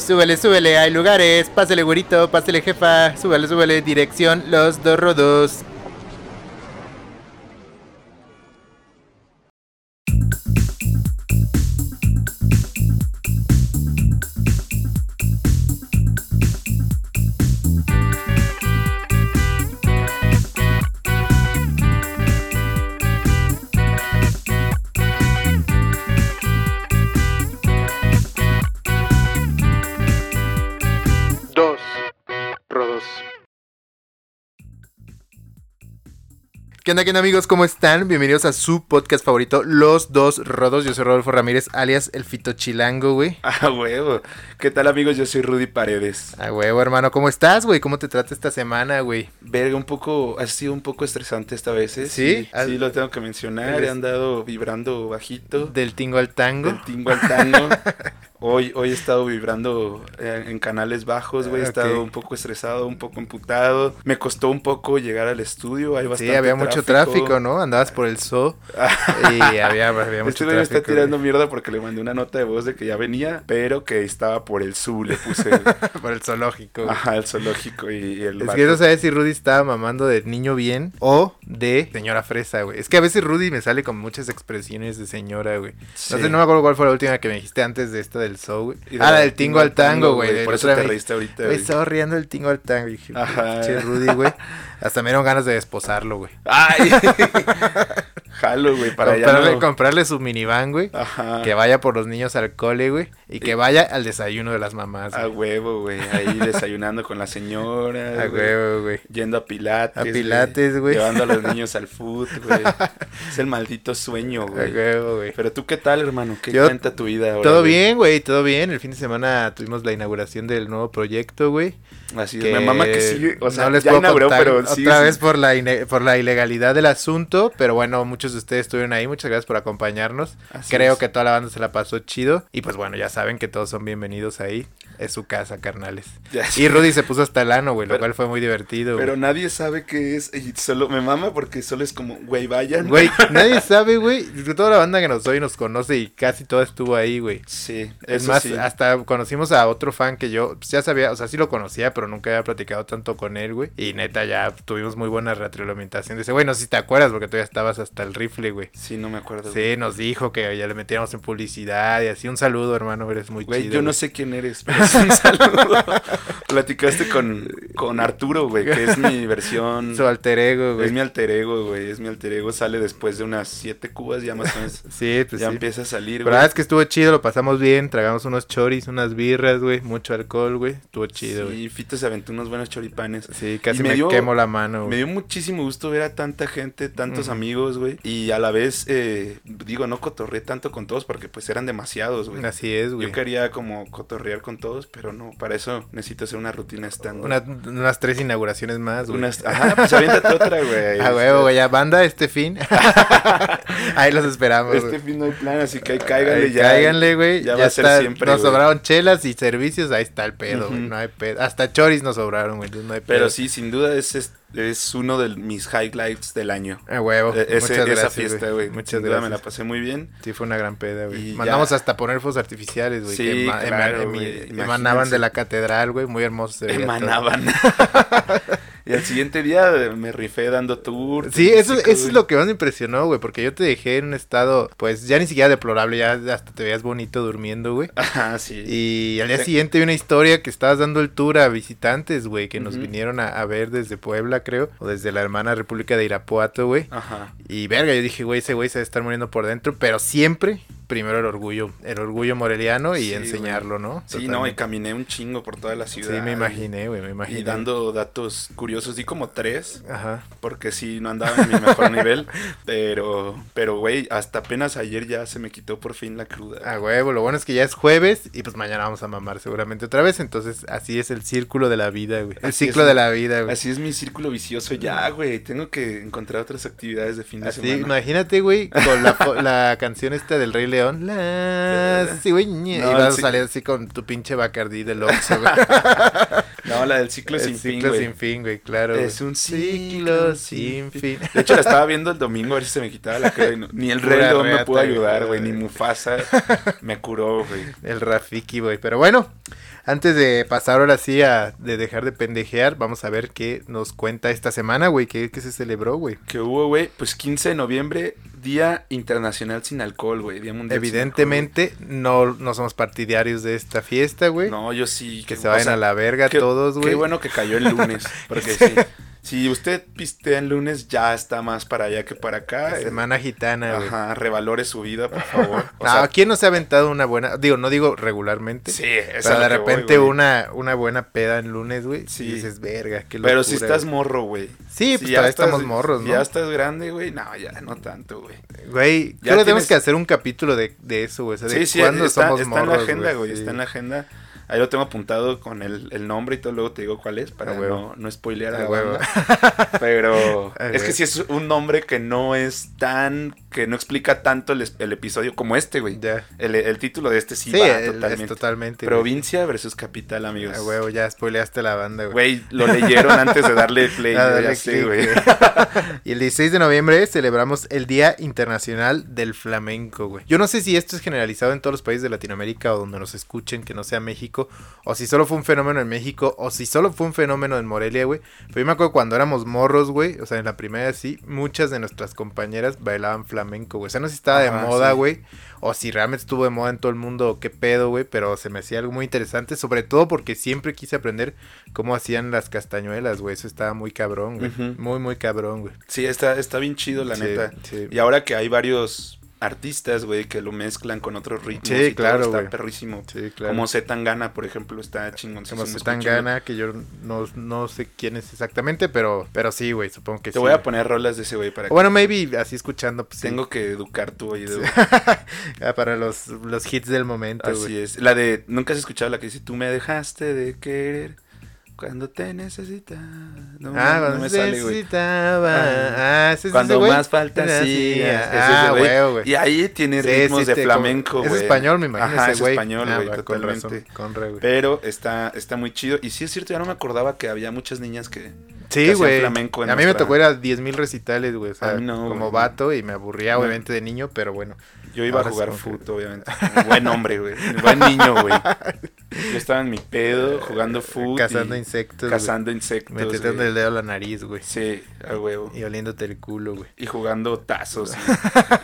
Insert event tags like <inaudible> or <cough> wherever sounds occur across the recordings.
Súbele, súbele, hay lugares. Pásele, güerito, pásele, jefa. Súbele, súbele, dirección Los Dos Rodos. ¿Qué onda, qué onda, amigos? ¿Cómo están? Bienvenidos a su podcast favorito, Los Dos Rodos. Yo soy Rodolfo Ramírez, alias El Fito Chilango, güey. <laughs> Ah, huevo. ¿Qué tal, amigos? Yo soy Rudy Paredes. Ah, huevo, hermano. ¿Cómo estás, güey? ¿Cómo te trata esta semana, güey? Verga, un poco, ha sido un poco estresante esta vez, ¿eh? ¿Sí? Sí, sí, lo tengo que mencionar. He andado vibrando bajito. Del tingo al tango. Del tingo al tango. <laughs> Hoy, hoy he estado vibrando eh, en canales bajos, güey. He Ah, estado un poco estresado, un poco emputado. Me costó un poco llegar al estudio. Hay bastante Sí, había mucho tráfico, ¿no? Andabas por el zoo y <laughs> había, había mucho Este güey me está tráfico. tirando güey. mierda porque le mandé una nota de voz de que ya venía, pero que estaba por el sur, le puse. <laughs> por el zoológico. güey. Ajá, el zoológico y, y el Es que no sabes si Rudy estaba mamando de niño bien o de señora fresa, güey. Es que a veces Rudy me sale con muchas expresiones de señora, güey. Sí. No sé, no me acuerdo cuál fue la última que me dijiste antes de esta del show, güey. De Ah, la del tingo al tango, güey. Por eso te reíste ahorita, Güey, estaba riendo el tingo al tango. Dije, Ajá. pinche Rudy, güey. <laughs> Hasta me dieron ganas de desposarlo, güey. Ay, <laughs> jalo, güey, para comprarle, no- comprarle su minivan, güey. Ajá. Que vaya por los niños al cole, güey. Y que vaya al desayuno de las mamás. A güey. huevo, güey. Ahí <laughs> desayunando con la señora. A güey. huevo, güey. Yendo a Pilates. A Pilates, güey. Llevando a los <laughs> niños al foot, güey. Es el maldito sueño, A güey. huevo, güey. Pero tú, ¿qué tal, hermano? ¿Qué Yo- cuenta tu vida ahora? Todo bien, güey, todo bien. El fin de semana tuvimos la inauguración del nuevo proyecto, güey. Así es. que Me mama que sigue. O sea, no les ya puedo inauguró, otra vez por la por la ilegalidad del asunto, pero bueno, muchos de ustedes estuvieron ahí, muchas gracias por acompañarnos. Así Creo es. que toda la banda se la pasó chido y pues bueno, ya saben que todos son bienvenidos ahí. Es su casa, carnales. Ya Y Rudy se puso hasta el ano, güey, lo Pero- cual fue muy divertido. Pero güey. nadie sabe qué es. Y solo me mama porque solo es como, güey, vayan. Güey, <laughs> nadie sabe, güey. Toda la banda que nos oye nos conoce y casi toda estuvo ahí, güey. Sí, Es más, sí. hasta conocimos a otro fan que yo pues, ya sabía, o sea, sí lo conocía, pero nunca había platicado tanto con él, güey. Y neta, ya tuvimos muy buena retroalimentación. Dice, güey, no sé si te acuerdas, porque tú ya estabas hasta el rifle, güey. Sí, no me acuerdo. Sí, nos dijo que ya le metíamos en publicidad y así. Un saludo, hermano, eres muy Güey, chido. yo no güey. sé quién eres, <laughs> pero <laughs> un saludo. Platicaste con, con Arturo, güey, que es mi versión. <laughs> Su alter ego, güey. Es mi alter ego, güey. Es mi alter ego. Sale después de unas siete cubas, ya más o menos. <laughs> Sí, pues ya sí. empieza a salir, Pero la güey. verdad es que estuvo chido, lo pasamos bien. Tragamos unos choris, unas birras, güey. Mucho alcohol, güey. Estuvo chido, güey. Sí, Fito se aventó unos buenos choripanes. Sí, casi Y me me, dio- quemo la mano, Me güey. dio muchísimo gusto ver a tanta gente, tantos amigos, güey. Y a la vez, eh, digo, no cotorré tanto con todos porque pues eran demasiados, güey. Así es, güey. Yo quería como cotorrear con todos, pero no, para eso necesito hacer una rutina estando. Una- unas tres inauguraciones más, güey. Unas, <laughs> ajá, pues aviéntate otra, güey. A huevo, güey, ya banda este fin. <laughs> ahí los esperamos. Este güey. fin no hay plan, así que ahí cáiganle Ahí ya. Cáiganle, güey. ya Ya, va a ser está. siempre, Nos güey. sobraron chelas y servicios. Ahí está el pedo, güey. No hay pedo. Hasta choris nos sobraron, güey. No hay pedo. Pero sí, sin duda es, es, es uno de mis highlights del año. A huevo. E- ese- Muchas esa gracias, fiesta, güey. Muchas gracias. me la pasé muy bien. Sí, fue una gran peda, güey. Mandamos ya- hasta poner fuegos artificiales, güey. Sí, que ema- claro, emanaban de la catedral, güey. Muy hermoso. se veía todo. Emanaban. <laughs> y al siguiente día me rifé dando tour. Sí, eso, eso es lo que más me impresionó, güey, porque yo te dejé en un estado, pues, ya ni siquiera deplorable, ya hasta te veías bonito durmiendo, güey. Ajá, sí. Y al día siguiente vi una historia que estabas dando el tour a visitantes, güey, que nos vinieron a, a ver desde Puebla, creo, o desde la hermana República de Irapuato, güey. Ajá. Y verga, yo dije, güey, ese güey se debe estar muriendo por dentro, pero siempre, primero el orgullo, el orgullo moreliano y Sí, enseñarlo, ¿no? Sí, no, y caminé un chingo por toda la ciudad. Sí, me imaginé, güey, me imaginé. Y dando datos curiosos, di como tres, Ajá. porque sí, no andaba en mi mejor nivel, <laughs> pero, pero, güey, hasta apenas ayer ya se me quitó por fin la cruda. A huevo, lo bueno es que ya es jueves y pues mañana vamos a mamar seguramente otra vez, entonces así es el círculo de la vida, güey. El Así ciclo es. de la vida, güey. Así es mi círculo vicioso ya, güey, tengo que encontrar otras actividades de fin de Así, semana. imagínate, güey, con la canción esta del Rey León. La cigüeña. No, y vas a salir así con tu pinche Bacardí del <laughs> Oxxo, güey. No, la del ciclo El sin fin, ciclo sin fin, güey, claro. Es un ciclo sin fin. De hecho, la estaba <laughs> viendo el domingo a ver si se me quitaba la y no- ni el Rey León me pudo ayudar, güey. güey, ni Mufasa <laughs> me curó, güey. El Rafiki, güey. Pero bueno, Antes de pasar ahora sí a de dejar de pendejear, vamos a ver qué nos cuenta esta semana, güey. ¿Qué, qué se celebró, güey? Que hubo, güey, pues 15 de noviembre, Día Internacional sin Alcohol, güey. Día Mundial sin Evidentemente, no, no somos partidarios de esta fiesta, güey. Alcohol. No, yo sí. Que se vayan a la verga todos, güey. Qué bueno que cayó el lunes. <laughs> Porque sí. Si usted pistea el lunes, ya está más para allá que para acá. Semana gitana, güey. Ajá, revalore su vida, por favor. <laughs> O No, sea, ¿quién no se ha aventado una buena? Digo, no digo regularmente. sí, es pero de voy, repente una, una buena peda en lunes, güey. Sí. Sí. dices, verga, qué Pero si locura, estás güey". morro, güey. Sí, Si pues ya todavía estás- estamos morros, si ¿no? Ya estás grande, güey. No, ya no tanto, güey. Güey, creo que tenemos tienes- que hacer un capítulo de, de eso, güey. O sea, de Sí, sí, cuándo está, somos está en la agenda, güey. Sí. Está en la agenda. Ahí lo tengo apuntado con el, el nombre y todo. Luego te digo cuál es para A huevo. no, no spoilear a A la huevo. banda. <laughs> Pero es que sí es un nombre que no es tan... Que no explica tanto el, episodio como este, güey. Ya. El, el título de este sí, Sí, va totalmente. es totalmente. güey. Provincia versus capital, amigos. A huevo, ya spoileaste la banda, güey. Güey, lo leyeron antes de darle <laughs> play. Ah, dale click, güey. güey. <laughs> y el 16 de noviembre celebramos el Día Internacional del Flamenco, güey. Yo no sé si esto es generalizado en todos los países de Latinoamérica o donde nos escuchen, que no sea México, o si solo fue un fenómeno en México, o si solo fue un fenómeno en Morelia, güey. Pero yo me acuerdo cuando éramos morros, güey, o sea, en la primera sí, muchas de nuestras compañeras bailaban flamenco, güey. O sea, no sé si estaba de Ajá, moda, sí. güey, o si realmente estuvo de moda en todo el mundo, o qué pedo, güey, pero se me hacía algo muy interesante, sobre todo porque siempre quise aprender cómo hacían las castañuelas, güey. Eso estaba muy cabrón, güey. Ujú. Muy, muy cabrón, güey. Sí, está, está bien chido, la Sí, neta. sí. Y ahora que hay varios artistas, güey, que lo mezclan con otros ritmos. Sí, y todo, claro, Está perrísimo. Sí, claro. Como Zetangana, por ejemplo, está chingoncísimo. Como se tan escúchenlo. gana, que yo no, no sé quién es exactamente, pero, pero sí, güey, supongo que Te sí. voy a poner rolas de ese güey para O que Bueno, maybe así escuchando, pues sí. tengo que educar tu oído. güey. <laughs> Ah, para los, los hits del momento, Así es. La de, ¿nunca has escuchado la que dice, tú me dejaste de querer cuando te necesitaba? No, Ah, no cuando me se sale, necesitaba. Ah, ese es Cuando ese más falta Ah, sí. es- ah, es ese güey. huevo, güey. Y ahí tiene Sí, ritmos sí, de flamenco, Es güey. español, me imagino, Ajá, ese es güey. español, Ah, güey, va, con totalmente. razón, con re. Pero está, está muy chido. Y sí es cierto, ya no me acordaba que había muchas niñas que... Sí, güey. A mí me tocó ir a 10.000 recitales, güey. O sea, no, como güey. vato y me aburría, No. obviamente, de niño, pero bueno. Yo iba a jugar que- fútbol, obviamente. Buen hombre, güey. Buen niño, güey. <laughs> Yo estaba en mi pedo jugando fútbol. Cazando insectos. Cazando insectos. Metiéndote güey. el dedo a la nariz, güey. Sí, a huevo. Y oliéndote el culo, güey. Y jugando tazos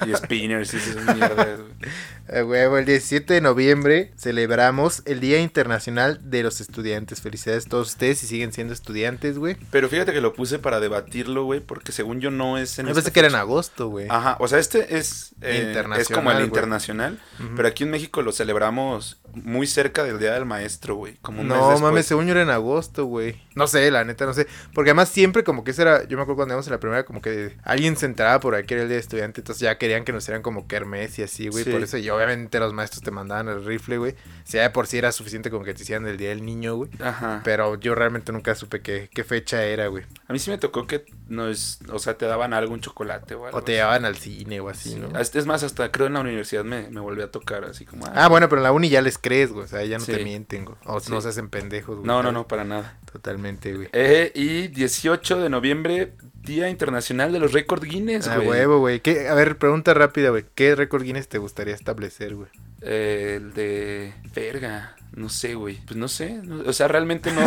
y, <laughs> y spinners y esas mierdas. güey. A huevo, el 17 de noviembre celebramos el Día Internacional de los Estudiantes. Felicidades a todos ustedes si siguen siendo estudiantes, güey. Pero fíjate que lo puse para debatirlo, güey, porque según yo no es en Yo pensé que era en agosto, güey. Ajá, o sea, este es, eh, Internacional, es como el internacional, pero aquí en México lo celebramos muy cerca del Día del Maestro, güey. Como un mes No después. mames, según yo era en agosto, güey. No sé, la neta, no sé. Porque además siempre como que ese era, yo me acuerdo cuando íbamos en la primera, como que alguien se enteraba por ahí que era el día de estudiante, entonces ya querían que nos hicieran como kermés y así, güey. Sí. Por eso, y obviamente los maestros te mandaban el rifle, güey. Si ya de por sí era suficiente como que te hicieran el día del niño, güey. Ajá. Pero yo realmente nunca supe qué, qué fecha era, güey. A mí sí me tocó que nos, o sea, te daban algo, un chocolate o algo. O te llevaban al cine o así, Sí. ¿no? Es más, hasta creo en la universidad me, me volvió a tocar así como... Ah, bueno, pero en la uni ya les crees, güey. O sea, ya no Sí. te mienten, güey. O Sí. no se hacen pendejos, güey. No, no, no, para nada. Totalmente, güey. Eh, y 18 de noviembre, Día Internacional de los Récord Guinness, A güey. huevo, güey. ¿Qué- A ver, pregunta rápida, güey. ¿Qué récord Guinness te gustaría establecer, güey? Eh, el de... Verga. No sé, güey. Pues no sé. no- o sea, realmente no...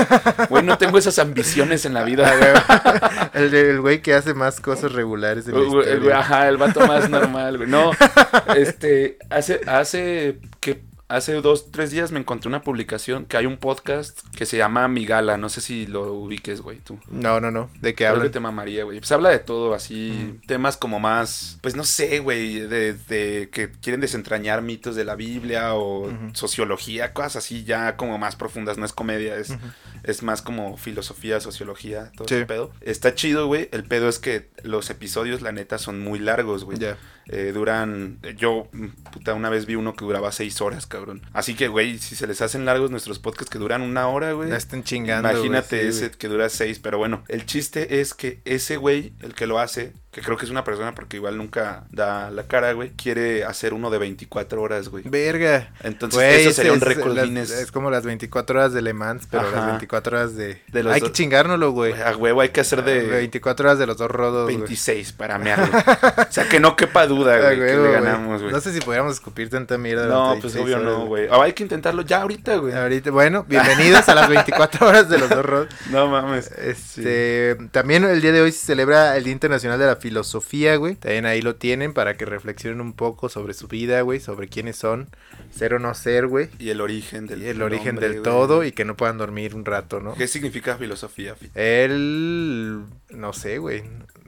Güey, no tengo esas ambiciones en la vida. El güey que hace más cosas regulares en historia. güey, ajá, el vato más normal, güey. No, este, hace, hace que hace dos, tres días me encontré una publicación que hay un podcast que se llama Migala. No sé si lo ubiques, güey, tú. No, no, no. ¿De qué Creo que hablan? te mamaría, güey. Pues habla de todo, así, temas como más, pues no sé, güey, de, de que quieren desentrañar mitos de la Biblia o sociología, cosas así ya como más profundas, no es comedia, es. Es más como filosofía, sociología, todo Sí. ese pedo. Está chido, güey. El pedo es que los episodios, la neta, son muy largos, güey. Ya. Eh, duran. Yo, puta, una vez vi uno que duraba seis horas, cabrón. Así que, güey, si se les hacen largos nuestros podcasts que duran una hora, güey. Ya están chingando. Imagínate sí, ese que dura seis, pero bueno, el chiste es que ese güey, el que lo hace, que creo que es una persona porque igual nunca da la cara, güey, quiere hacer uno de 24 horas, güey. Verga. Entonces, Güey, eso sería un récord Guinness. Es como las 24 horas de Le Mans, pero Ajá. las 24 horas de... De los hay dos- que chingárnoslo, güey. A huevo hay que hacer de 24 horas de los dos rodos, güey. 26 para mearlo. <laughs> o sea, que no quepa duda, Ah, güey, que le ganamos, güey. No sé si podríamos escupir tanta mierda. No, pues 26 obvio horas, no, güey. Ah, hay que intentarlo ya ahorita, güey. Ahorita, bueno, bienvenidos a las 24 horas de los dos rodos. <laughs> No mames. Este, también el día de hoy se celebra el Día Internacional de la Filosofía, güey. También ahí lo tienen para que reflexionen un poco sobre su vida, güey, sobre quiénes son, ser o no ser, güey. Y el origen del Y el origen nombre, del güey. todo y que no puedan dormir un rato, ¿no? ¿Qué significa filosofía? Fi? Él, no sé, güey.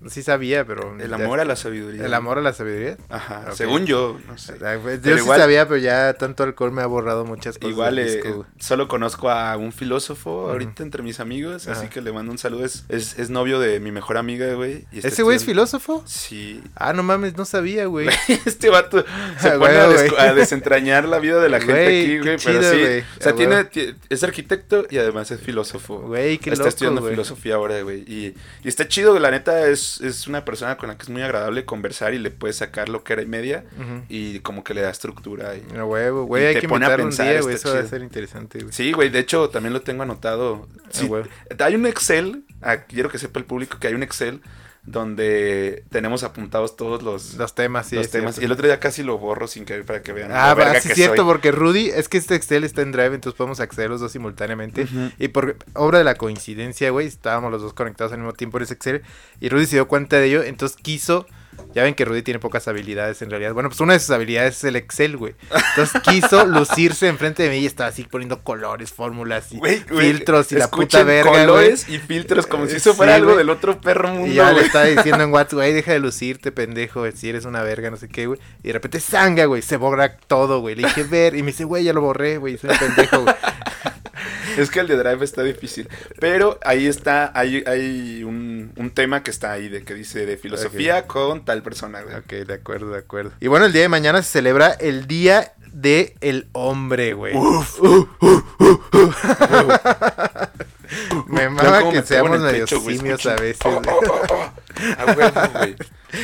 Sí sabía, pero... El amor a la sabiduría. El amor a la sabiduría. Ajá, según yo, no sé. Ay, pues, Pero yo sí igual- sabía, pero ya tanto alcohol me ha borrado muchas cosas. Igual eh, solo conozco a un filósofo ahorita entre mis amigos, así que le mando un saludo. Es, es, es novio de mi mejor amiga, güey. y está ¿Ese güey es filósofo? Sí. Ah, no mames, no sabía, güey. <laughs> Este vato se Ah, pone a, des- desentrañar la vida de la gente aquí, güey. Pero chido, sí. O sea, Ah, tiene, es arquitecto y además es filósofo. Güey, qué está loco, estudiando filosofía ahora, güey. Y, y está chido, la neta, es, es una persona con la que es muy agradable conversar y le puedes sacar lo que era y media y como que le da estructura. Y... A huevo, güey, hay te que pone a pensar, día, güey, eso va a chido. ser interesante, güey. Sí, güey, de hecho también lo tengo anotado. Sí, huevo. hay un Excel, ah, quiero que sepa el público que hay un Excel donde tenemos apuntados todos los, Los temas, sí. los temas. cierto. Y el otro día casi lo borro sin querer para que vean. Ah, va, sí es cierto, soy. porque Rudy, es que este Excel está en Drive, entonces podemos acceder los dos simultáneamente. Y por obra de la coincidencia, güey, estábamos los dos conectados al mismo tiempo en ese Excel. Y Rudy se dio cuenta de ello, entonces quiso. Ya ven que Rudy tiene pocas habilidades en realidad. Bueno, pues una de sus habilidades es el Excel, güey. Entonces quiso <laughs> lucirse enfrente de mí y estaba así poniendo colores, fórmulas y filtros y la puta verga, colores y filtros como si Eh, eso fuera sí, algo del otro perro mundo, Y ya le estaba diciendo en <laughs> WhatsApp, güey, deja de lucirte, pendejo, si eres una verga, no sé qué, güey. Y de repente, sanga, güey, se borra todo, güey. Le dije, ver, y me dice, güey, ya lo borré, güey, soy un pendejo, güey. <laughs> Es que el de Drive está difícil. Pero ahí está, hay, hay un, un tema que está ahí de que dice de filosofía con tal persona. Ok, de acuerdo, de acuerdo. Y bueno, el día de mañana se celebra el Día de el Hombre, güey. Me Vean mama cómo que me pego en seamos medio simios a veces. Güey. oh, oh, oh. A huevo, güey.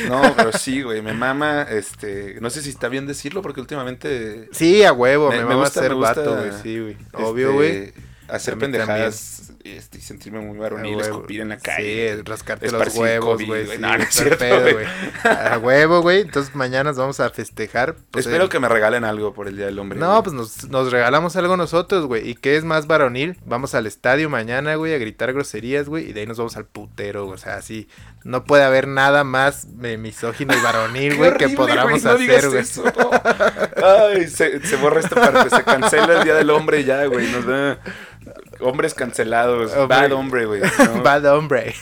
No, pero sí, güey, me mama, este, no sé si está bien decirlo porque últimamente Sí, a huevo, me, Me- me mama gusta- ser me gusta, vato, güey, sí, güey. este, Obvio, güey. Hacer A pendejadas este, y sentirme muy varonil, escupir en la calle. Sí, rascarte los huevos, güey. sí, No, no es cierto, pedo, güey. A huevo, güey. Entonces mañana nos vamos a festejar. pues, Espero que me regalen algo por el Día del Hombre. No, pues nos, nos regalamos algo nosotros, güey. ¿Y qué es más varonil? Vamos al estadio mañana, güey, a gritar groserías, güey. Y de ahí nos vamos al putero, güey. O sea, así. No puede haber nada más misógino y varonil, <laughs> güey, que podamos no hacer, güey. Ay, se, se borra esta parte, se cancela el Día del Hombre ya, güey. Nos da hombres cancelados. Hombre. Bad hombre, güey. No, <laughs> Bad hombre.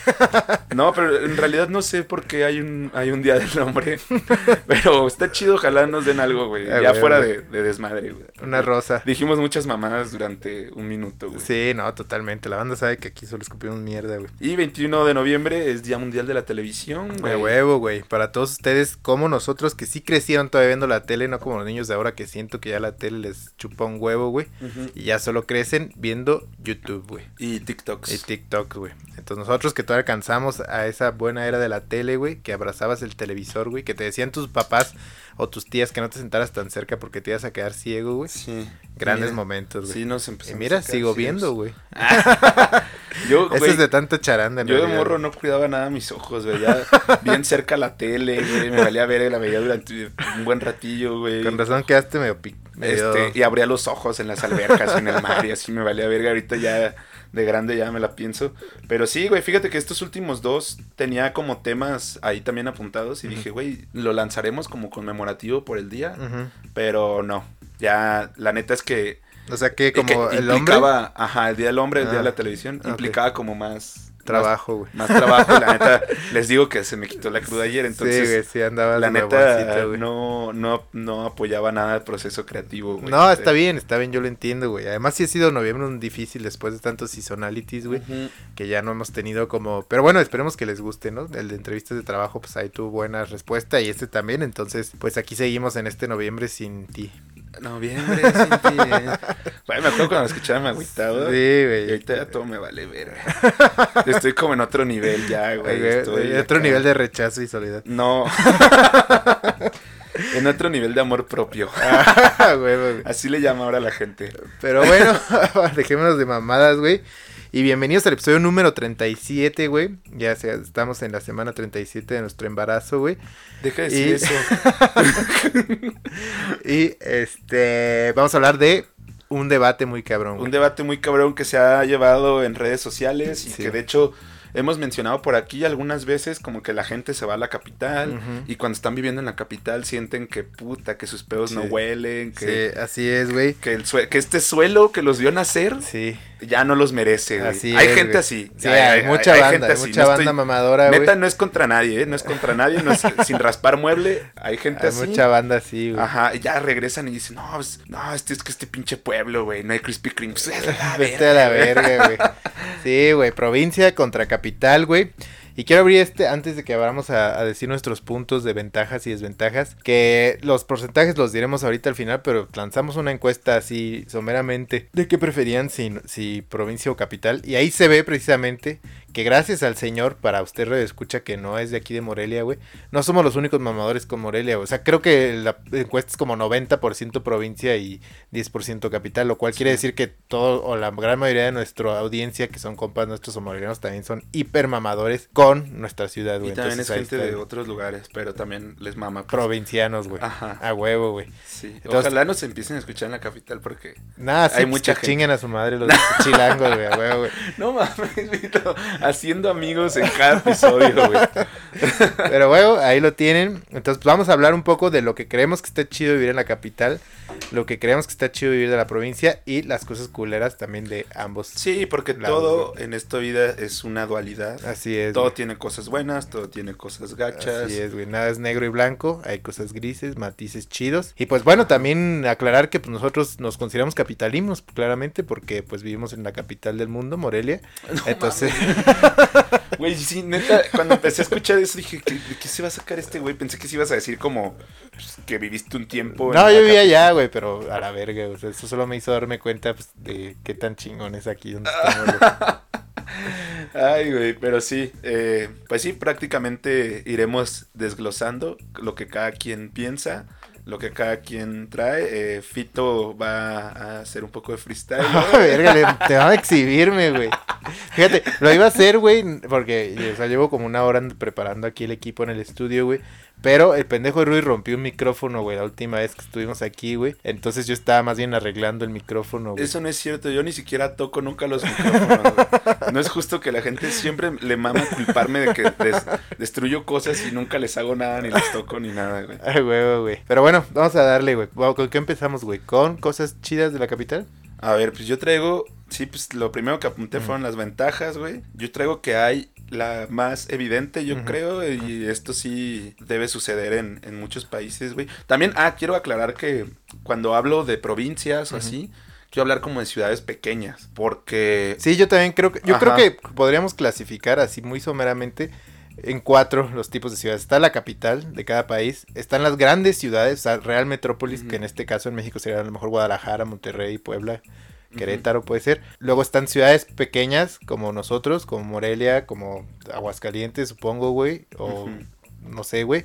No, pero en realidad no sé por qué hay un, hay un Día del Hombre. <laughs> Pero está chido, ojalá nos den algo, güey. Ya güey, fuera güey. de, de desmadre, güey. Una rosa. Dijimos muchas mamadas durante un minuto, güey. Sí, no, totalmente. La banda sabe que aquí solo escupimos mierda, güey. Y 21 de noviembre es Día Mundial de la Televisión, güey. De huevo, güey. Para todos ustedes, como nosotros que sí crecieron todavía viendo la tele, no como los niños de ahora que siento que ya la tele les chupa un huevo, güey. Y ya solo crecen viendo YouTube, güey. Y TikToks. Y TikTok, güey. Entonces nosotros que todavía alcanzamos a esa buena era de la tele, güey, que abrazabas el televisor, güey, que te decían tus papás o tus tías que no te sentaras tan cerca porque te ibas a quedar ciego, güey. Sí. Grandes Mira, momentos, güey. Sí, nos y empezamos mira, a sacar sigo ciegos. viendo, güey. <laughs> Yo, <laughs> Eso es de tanta charanda, yo de morro no cuidaba nada mis ojos, güey. Ya bien cerca la tele, güey. Me valía ver, la veía durante un buen ratillo, güey. Con razón quedaste medio... pi- medio- Este, y abría los ojos en las albercas y en el mar y así me valía verga. Ahorita ya de grande ya me la pienso. Pero sí, güey, fíjate que estos últimos dos tenía como temas ahí también apuntados y dije, güey, lo lanzaremos como conmemorativo por el día. Pero no, ya la neta es que... O sea que como que el hombre... implicaba, Ajá, el Día del Hombre, el Día Ah, de la Televisión, implicaba como más... Trabajo, güey. Más, más trabajo, la neta, <laughs> les digo que se me quitó la cruda ayer, entonces... sí, güey, sí andaba La neta, no, no, no apoyaba nada el proceso creativo, güey. No, está bien, está bien, yo lo entiendo, güey. Además sí ha sido noviembre un difícil después de tantos seasonalities, güey. Que ya no hemos tenido como... Pero bueno, esperemos que les guste, ¿no? El de entrevistas de trabajo, pues ahí tuvo buena respuesta y este también. Entonces, pues aquí seguimos en este noviembre sin ti. Noviembre, sin ti. Güey, me acuerdo cuando lo escuchaba me agüitaba. Sí, Y güey. ahorita ya todo me vale ver. Estoy como en otro nivel ya, <laughs> güey. Güey, Estoy Otro acá. nivel de rechazo y soledad. No. <laughs> en otro nivel de amor propio. <laughs> Ah, güey, güey. Así le llama ahora la gente. Pero bueno, dejémonos de mamadas, güey. Y bienvenidos al episodio número 37, güey. Ya sea, estamos en la semana 37 de nuestro embarazo, güey. Deja de decir Y- eso. <laughs> Y este, vamos a hablar de un debate muy cabrón. Un güey. debate muy cabrón que se ha llevado en redes sociales y Sí. que de hecho hemos mencionado por aquí algunas veces como que la gente se va a la capital y cuando están viviendo en la capital sienten que puta, que sus pedos no huelen, que, Sí, así es, güey. que, el que este suelo que los vio nacer Sí, ya no los merece, güey. así hay es, gente así. Sí, hay, mucha banda, gente hay así. mucha No banda estoy- mamadora, güey. Neta, no es contra nadie, ¿eh? No es contra nadie, no es <laughs> sin raspar mueble. Hay gente Hay así. mucha banda así, güey. Ajá, y ya regresan y dicen, no, pues, no, este es que este pinche pueblo, güey, no hay Krispy Kreme. <laughs> Vete a la verga, güey. <laughs> Sí, güey, provincia contra capital, güey. Y quiero abrir este antes de que abramos a, a decir nuestros puntos de ventajas y desventajas. Que los porcentajes los diremos ahorita al final, pero lanzamos una encuesta así someramente de qué preferían si, si provincia o capital. Y ahí se ve precisamente que gracias al señor, para usted escucha que no es de aquí de Morelia, güey, no somos los únicos mamadores con Morelia, güey. O sea, creo que la encuesta es como 90% provincia y 10% capital, lo cual quiere decir que todo o la gran mayoría de nuestra audiencia, que son compas nuestros o morelianos, también son hiper mamadores con nuestra ciudad, güey. Y también Entonces, es gente está, de otros lugares, pero también les mama. pues. provincianos, güey. Ajá. A huevo, güey. Sí. Entonces- Ojalá nos empiecen a escuchar en la capital porque... Nada, sí, Hay mucha que gente. chinguen a su madre los <laughs> chilangos, güey, a huevo, güey. No mames, Vito, haciendo amigos en cada episodio. Pero bueno, ahí lo tienen. Entonces, pues, vamos a hablar un poco de lo que creemos que está chido vivir en la capital, lo que creemos que está chido vivir de la provincia y las cosas culeras también de ambos. Sí, porque Lados, todo en esta vida es una dualidad. Así es. Todo güey. tiene cosas buenas, todo tiene cosas gachas. Así es, güey. Nada es negro y blanco. Hay cosas grises, matices chidos. Y pues bueno, también aclarar que pues, nosotros nos consideramos capitalinos, claramente, porque pues vivimos en la capital del mundo, Morelia. <laughs> No Entonces, <laughs> Güey, sí, neta, cuando empecé a escuchar eso dije, ¿qué, ¿de qué se va a sacar este güey? Pensé que sí ibas a decir como pues, que viviste un tiempo. no, yo vivía allá, güey, pero a la verga. O sea, eso solo me hizo darme cuenta pues, de qué tan chingón es aquí donde <laughs> estamos. Ay, güey, pero sí, eh, pues sí, prácticamente iremos desglosando lo que cada quien piensa, lo que cada quien trae. Eh, Fito va a hacer un poco de freestyle. <laughs> ¿no? verga, te van a exhibirme, güey. Fíjate, lo iba a hacer, güey, porque o sea, llevo como una hora preparando aquí el equipo en el estudio, güey. Pero el pendejo de Rui rompió un micrófono, güey, la última vez que estuvimos aquí, güey. Entonces yo estaba más bien arreglando el micrófono, güey. Eso no es cierto, yo ni siquiera toco nunca los micrófonos. güey. No es justo que la gente siempre le mama culparme de que des- destruyo cosas y nunca les hago nada, ni les toco, ni nada, güey. Ay, güey, güey. Pero bueno, vamos a darle, güey. ¿Con qué empezamos, güey? ¿Con cosas chidas de la capital? A ver, pues yo traigo, sí, pues lo primero que apunté fueron las ventajas, güey. Yo traigo que hay la más evidente, yo creo, y esto sí debe suceder en, en muchos países, güey. También, ah, quiero aclarar que cuando hablo de provincias o así, quiero hablar como de ciudades pequeñas, porque... Sí, yo también creo que... Yo Ajá. creo que podríamos clasificar así muy someramente en cuatro los tipos de ciudades. Está la capital de cada país, están las grandes ciudades, o sea, Real Metrópolis, que en este caso en México sería a lo mejor Guadalajara, Monterrey, Puebla, Querétaro puede ser. Luego están ciudades pequeñas como nosotros, como Morelia, como Aguascalientes, supongo, güey, o no sé, güey.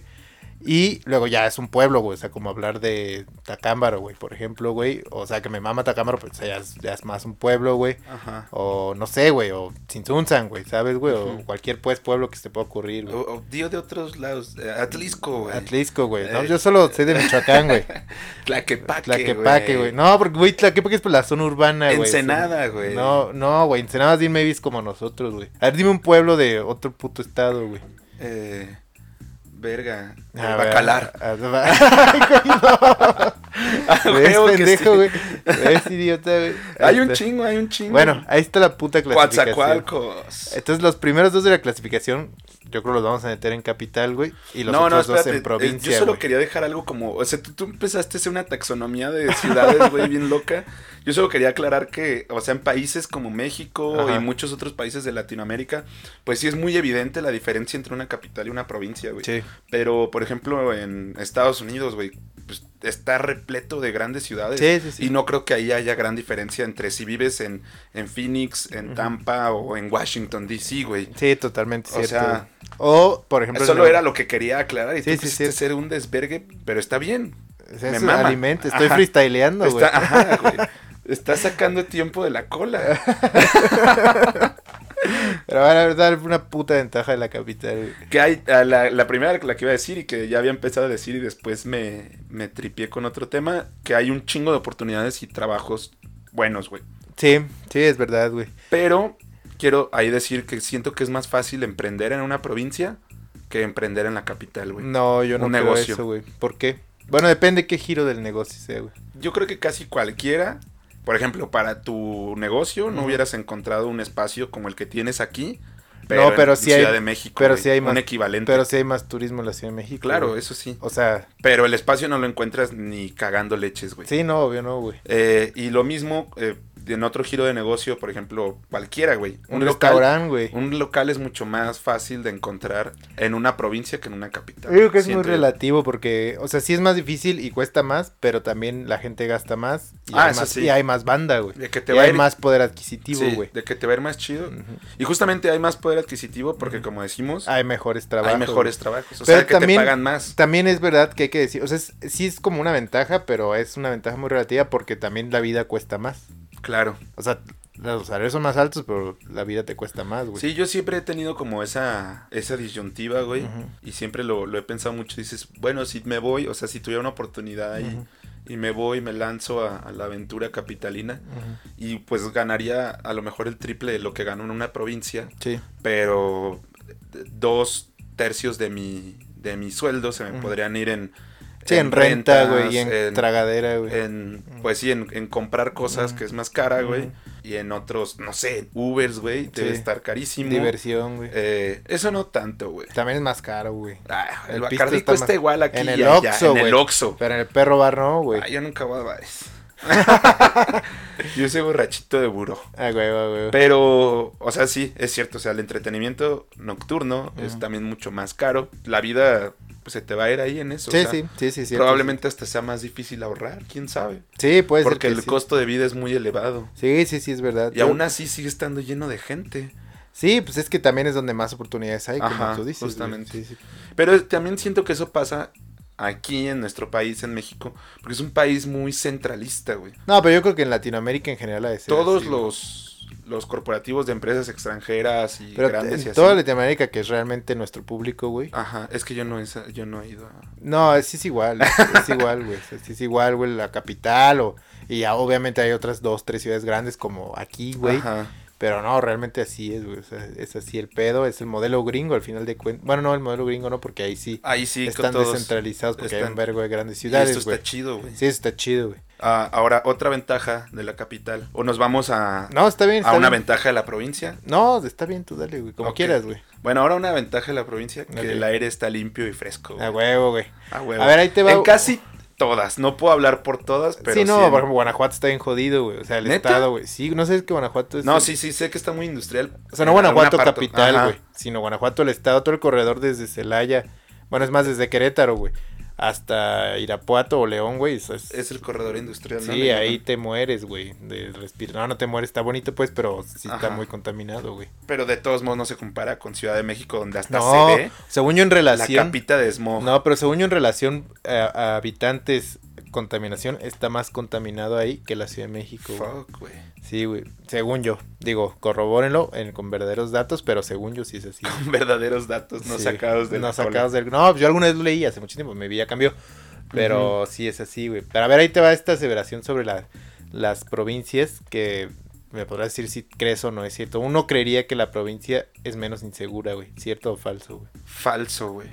Y luego ya es un pueblo, güey. O sea, como hablar de Tacámbaro, güey, por ejemplo, güey. O sea, que me mama Tacámbaro, pues ya es, ya es más un pueblo, güey. Ajá. O no sé, güey. O Tzintzuntzan, güey, ¿sabes, güey? O cualquier, pues, pueblo que se te pueda ocurrir, O, güey. o digo de otros lados, eh, Atlisco, güey. Atlisco, güey. No, Eh. yo solo soy de Michoacán, güey. <laughs> Tlaquepaque, Tlaquepaque, güey. No, porque, güey, Tlaquepaque es por la zona urbana, güey. Ensenada, güey. No, no, güey. Ensenada dime vis como nosotros, güey. A ver, dime un pueblo de otro puto estado, güey. Eh, verga. A ver, Bacalar. <laughs> no. Ah, <laughs> ¿Ves, huevo que pendejo, sí. güey? ¿Ves, idiota, güey? <laughs> Hay un chingo, hay un chingo. Bueno, ahí está la puta clasificación. Entonces, los primeros dos de la clasificación, yo creo los vamos a meter en capital, güey. Y los no, no, otros dos espérate. en provincia, eh, Yo solo güey. quería dejar algo como. O sea, tú, tú empezaste a hacer una taxonomía de ciudades, güey, bien loca. Yo solo quería aclarar que, o sea, en países como México Ajá. y muchos otros países de Latinoamérica, pues sí es muy evidente la diferencia entre una capital y una provincia, güey. Sí. Pero, por ejemplo, en Estados Unidos, güey, pues está repleto de grandes ciudades. Sí, sí, sí. Y no creo que ahí haya gran diferencia entre si vives en, en Phoenix, en. Tampa o en Washington, D.C., güey. Sí, totalmente O cierto. sea. O, por ejemplo... Solo era lo que quería aclarar y Sí, tú sí, ser un desvergue, pero está bien. sea, me es mama. alimento, estoy Ajá. freestyleando, güey. Está, ajá, güey. Estás sacando tiempo de la cola. <laughs> Pero van a dar una puta ventaja de la capital. Que hay, la, la primera la que iba a decir y que ya había empezado a decir y después me, me tripié con otro tema, que hay un chingo de oportunidades y trabajos buenos, güey. Sí, sí, es verdad, güey. Pero quiero ahí decir que siento que es más fácil emprender en una provincia que emprender en la capital, güey. No, yo no Un creo negocio. eso, güey. ¿Por qué? Bueno, depende qué giro del negocio sea, güey. Yo creo que casi cualquiera, por ejemplo, para tu negocio no hubieras encontrado un espacio como el que tienes aquí. No, pero en sí hay- Ciudad de México, pero güey, sí hay más- un equivalente. Pero sí hay más turismo en la Ciudad de México. claro, güey. eso sí. O sea, Pero el espacio no lo encuentras ni cagando leches, güey. sí, no, obvio no, güey. Eh, y lo mismo eh, en otro giro de negocio, por ejemplo, cualquiera, güey. Un, Un, local, güey. un local es mucho más fácil de encontrar en una provincia que en una capital. Yo digo que es muy relativo porque, o sea, sí es más difícil y cuesta más, pero también la gente gasta más y, Ah, hay, más, sí. y hay más banda, güey. De que te Y va hay ir- más poder adquisitivo, sí, güey. de que te va a ir más chido. Y justamente hay más poder adquisitivo porque, como decimos, Hay mejores trabajos. hay mejores trabajos. O Pero sea, que también- te pagan más. También es verdad que hay que decir, o sea, es- sí es como una ventaja, pero es una ventaja muy relativa porque también la vida cuesta más. Claro. O sea, los salarios son más altos, pero la vida te cuesta más, güey. Sí, yo siempre he tenido como esa, esa disyuntiva, güey. Y siempre lo, lo he pensado mucho. Dices, bueno, si me voy, o sea, si tuviera una oportunidad y, Ujú. y me voy, me lanzo a, a la aventura capitalina. Y pues ganaría a lo mejor el triple de lo que gano en una provincia. Sí. Pero dos tercios de mi, de mi sueldo se me podrían ir en... Sí, en, renta, güey, y en, tragadera, güey. en, pues sí, en, en comprar cosas que es más cara, güey. Y en otros, no sé, Ubers, güey, debe Sí. estar carísimo. Diversión, güey. Eh, eso no tanto, güey. También es más caro, güey. Ah, el, El Bacardi está más- igual aquí en el Oxxo, en el. Oxxo. Pero en el perro bar no, güey. Ah, yo nunca voy a bares. <laughs> yo soy borrachito de buró. Ah, güey, güey, güey. Pero, o sea, sí, es cierto. O sea, el entretenimiento nocturno es también mucho más caro. La vida, pues se te va a ir ahí en eso. o Sí, sea, sí, sí, sí, sí. Probablemente hasta sea más difícil ahorrar, quién sabe. Sí, puede ser Porque que el sí. costo de vida es muy elevado. Sí, sí, sí, es verdad. Y Yo- aún así sigue estando lleno de gente. Sí, pues es que también es donde más oportunidades hay, como tú dices. justamente. Sí, sí. Pero también siento que eso pasa aquí en nuestro país, en México, porque es un país muy centralista, güey. No, pero yo creo que en Latinoamérica en general ha de ser Todos así, los, los corporativos de empresas extranjeras y Pero grandes y en así. toda Latinoamérica, que es realmente nuestro público, güey. Ajá, es que yo no, yo no he ido a... No, sí es igual, es igual, güey. es igual, güey, la capital o... Y ya obviamente hay otras dos, tres ciudades grandes como aquí, güey. Ajá. Pero no, realmente así es, güey. O sea, es así el pedo, es el modelo gringo al final de cuentas. Bueno, no, el modelo gringo no, porque ahí sí Ahí sí, están descentralizados porque hay están- un vergo de grandes Y ciudades, esto güey. está chido, güey. Sí, eso está chido, güey. Ah, ahora, otra ventaja de la capital. O nos vamos a, No, está bien, a una bien. ventaja de la provincia. No, está bien, tú dale, güey, como quieras, güey. Bueno, ahora una ventaja de la provincia, que el aire está limpio y fresco. güey. A huevo, güey. A huevo. A ver, ahí te va. En casi todas. No puedo hablar por todas, pero sí, no, sí por ejemplo, Guanajuato está bien jodido, güey. O sea, el ¿Neta? estado, güey. Sí, no sé, es que Guanajuato es... No, el- sí, sí, sé que está muy industrial. O sea, no Guanajuato capital, güey. Sino Guanajuato el estado, todo el corredor desde Celaya. Bueno, es más, desde Querétaro, güey. Hasta Irapuato o León, güey. es- Es el corredor industrial. Sí, ahí te mueres, güey. De respirar. No, no te mueres, está bonito, pues, pero sí está muy contaminado, güey. Pero de todos modos no se compara con Ciudad de México, donde hasta No, se ve según yo en la relación. capita de smog. No, pero según yo en relación a, a habitantes, contaminación, está más contaminado ahí que la Ciudad de México. Fuck, güey. Sí, güey. Según yo. Digo, corrobórenlo en- con verdaderos datos, pero según yo sí es así. güey. Verdaderos datos no Sí, sacados de no sacados del... No, yo alguna vez lo leí hace mucho tiempo, mi vida cambió. Pero sí es así, güey. Pero a ver, ahí te va esta aseveración sobre la- las provincias que me podrás decir si crees o no es cierto. Uno creería que la provincia es menos insegura, güey. ¿Cierto o falso, güey? Falso, güey.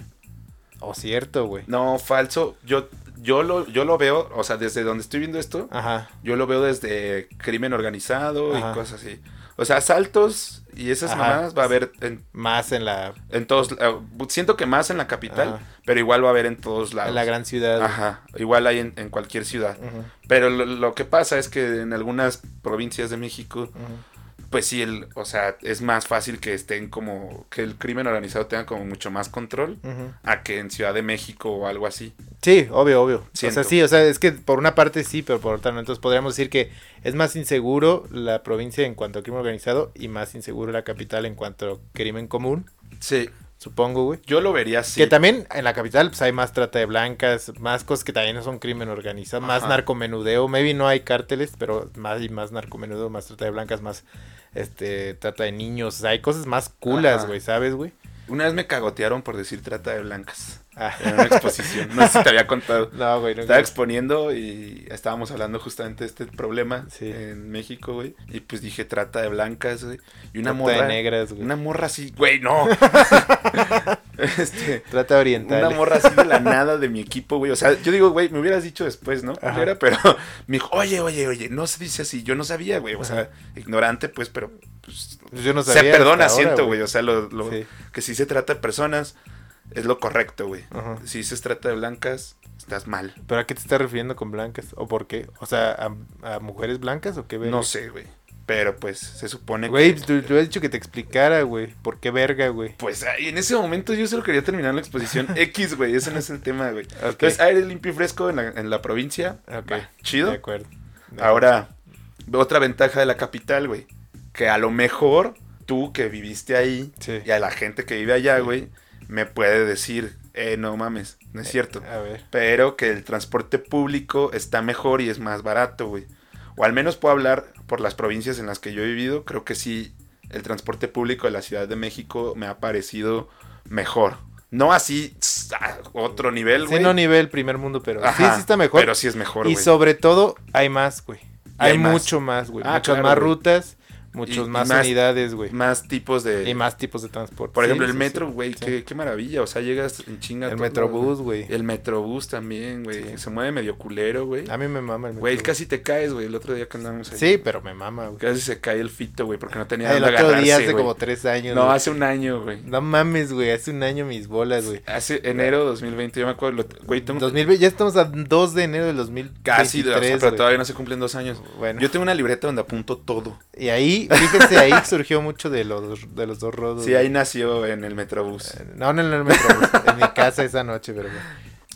O cierto, güey. No, falso. Yo, yo, lo, yo lo veo, o sea, desde donde estoy viendo esto, Ajá. yo lo veo desde crimen organizado Ajá. y cosas así. O sea, asaltos y esas Ajá. mamadas va a haber en, Más en la, en todos. eh, siento que más en la capital, Ajá. pero igual va a haber en todos lados. en la gran ciudad. Ajá, igual hay en, en cualquier ciudad. Pero lo, lo que pasa es que en algunas provincias de México. Pues sí, el, o sea, es más fácil que estén como, que el crimen organizado tenga como mucho más control a que en Ciudad de México o algo así. Sí, obvio, obvio. O Siento. sea, sí, o sea, es que por una parte sí, pero por otra no. Entonces podríamos decir que es más inseguro la provincia en cuanto a crimen organizado y más inseguro la capital en cuanto a crimen común. Sí, supongo, güey. Yo lo vería así. Que también en la capital pues hay más trata de blancas, más cosas que también no son crimen organizado, más Ajá. narcomenudeo. Maybe no hay cárteles, pero más y más narcomenudeo, más trata de blancas, más este trata de niños. O sea, hay cosas más culas, güey, ¿sabes, güey? Una vez me cagotearon por decir trata de blancas. <laughs> Ah. En una exposición. No sé si te había contado. <laughs> No, güey, no. Estaba exponiendo y estábamos hablando justamente de este problema Sí. en México, güey. Y pues dije trata de blancas, güey. Y una Trata morra. de negras, güey. Una morra así, güey, no. <laughs> este. Trata oriental. Una morra así de la nada de mi equipo, güey. O sea, yo digo, güey, me hubieras dicho después, ¿no? Era, pero me dijo, oye, oye, oye, no se dice así. Yo no sabía, güey. O sea, ignorante, pues, pero pues, Pues yo no se sabía. perdona, hasta ahora, siento, güey. O sea, lo, lo- Sí. que si se trata de personas, es lo correcto, güey. Ajá. Si se trata de blancas, estás mal. ¿Pero a qué te estás refiriendo con blancas? ¿O por qué? O sea, ¿a, a mujeres blancas o qué verga? No sé, güey. Pero pues se supone Güey, que. te, te había dicho que te explicara, güey. ¿Por qué verga, güey? Pues en ese momento yo solo quería terminar la exposición <laughs> X, güey. Ese no es el tema, güey. Entonces, aire limpio y fresco en la, en la provincia. Ok. va, chido. De acuerdo. De Ahora, otra ventaja de la capital, güey. Que a lo mejor tú que viviste ahí Sí. y a la gente que vive allá, güey, me puede decir, eh, no mames, no es cierto. A ver. Pero que el transporte público está mejor y es más barato, güey. O al menos puedo hablar por las provincias en las que yo he vivido. Creo que sí, el transporte público de la Ciudad de México me ha parecido mejor. No así tss, otro nivel, Sí, güey. no nivel primer mundo, pero sí, Ajá, sí está mejor. Pero sí es mejor, y sobre todo, hay más, güey. Hay, hay más. mucho más, güey. Ah, Muchas claro, más rutas, muchos más, más- unidades, güey. Más tipos de... Y más tipos de transporte. Por Sí, ejemplo, el sí, metro, güey, Sí. qué, qué maravilla. O sea, llegas en chinga. El todos metrobús, güey. El metrobús también, güey. Se mueve medio culero, güey. A mí me mama el metro. Güey, casi te caes, güey, el otro día que andamos ahí. Sí, pero me mama, güey. Casi se cae el fito, güey, porque no tenía El dónde otro día hace como tres años. No, hace un año, güey. No mames, güey. Hace un año mis bolas, güey. Hace enero 2020, yo me acuerdo, güey, tengo 2020, ya estamos a 2 de enero del 2023. casi, o sea, pero todavía no se cumplen dos años. Bueno. Yo tengo una libreta donde apunto todo. Y ahí, fíjense, ahí surgió mucho de los, de los dos rodos. Sí, ahí nació en el metrobús. No, no en el metrobús, en mi casa esa noche, pero...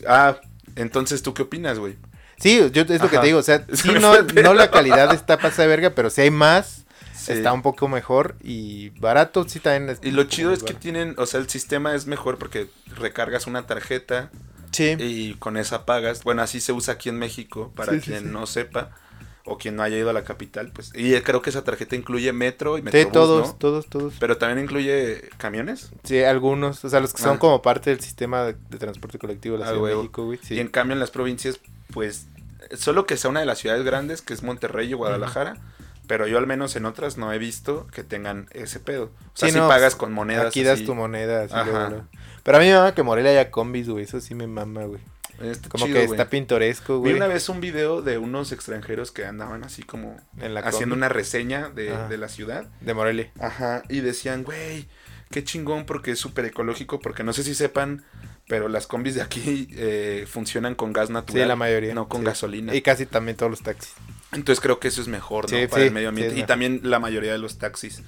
Ah, entonces, ¿tú qué opinas, güey? Sí, yo, es lo que te digo, o sea, Se <laughs> sí, no, no la calidad está pasada de verga, pero si hay más, Sí. está un poco mejor y barato sí también. es- Y lo chido es que tienen, o sea, el sistema es mejor porque recargas una tarjeta Sí, y con esa pagas. Bueno, así se usa aquí en México, para sí, quien sí. no sepa o quien no haya ido a la capital, pues. Y creo que esa tarjeta incluye metro y sí, metrobús, todos, ¿no? todos, todos. Pero también incluye camiones. Sí, algunos, o sea, los que son Ah. como parte del sistema de, de transporte colectivo de la Ah, Ciudad de. México, güey. Sí. Y en cambio en las provincias, pues, solo que sea una de las ciudades grandes, que es Monterrey o Guadalajara, pero yo al menos en otras no he visto que tengan ese pedo. O sea, Sí, si no, pagas con monedas. Aquí das así. tu moneda, así Ajá. luego, luego. Pero a mí me mama que Morelia haya combis, güey, eso sí me mama, güey. Está Como chido, que está pintoresco, Vi güey. una vez un video de unos extranjeros que andaban así como En la haciendo combi una reseña de, la ciudad. De Morelia. Ajá, y decían, güey, qué chingón porque es súper ecológico, porque no sé si sepan, pero las combis de aquí eh, funcionan con gas natural. Sí, la mayoría. No con sí. gasolina. Y casi también todos los taxis. Entonces creo que eso es mejor, ¿no? Sí, Para sí, el medio ambiente. y también la mayoría de los taxis.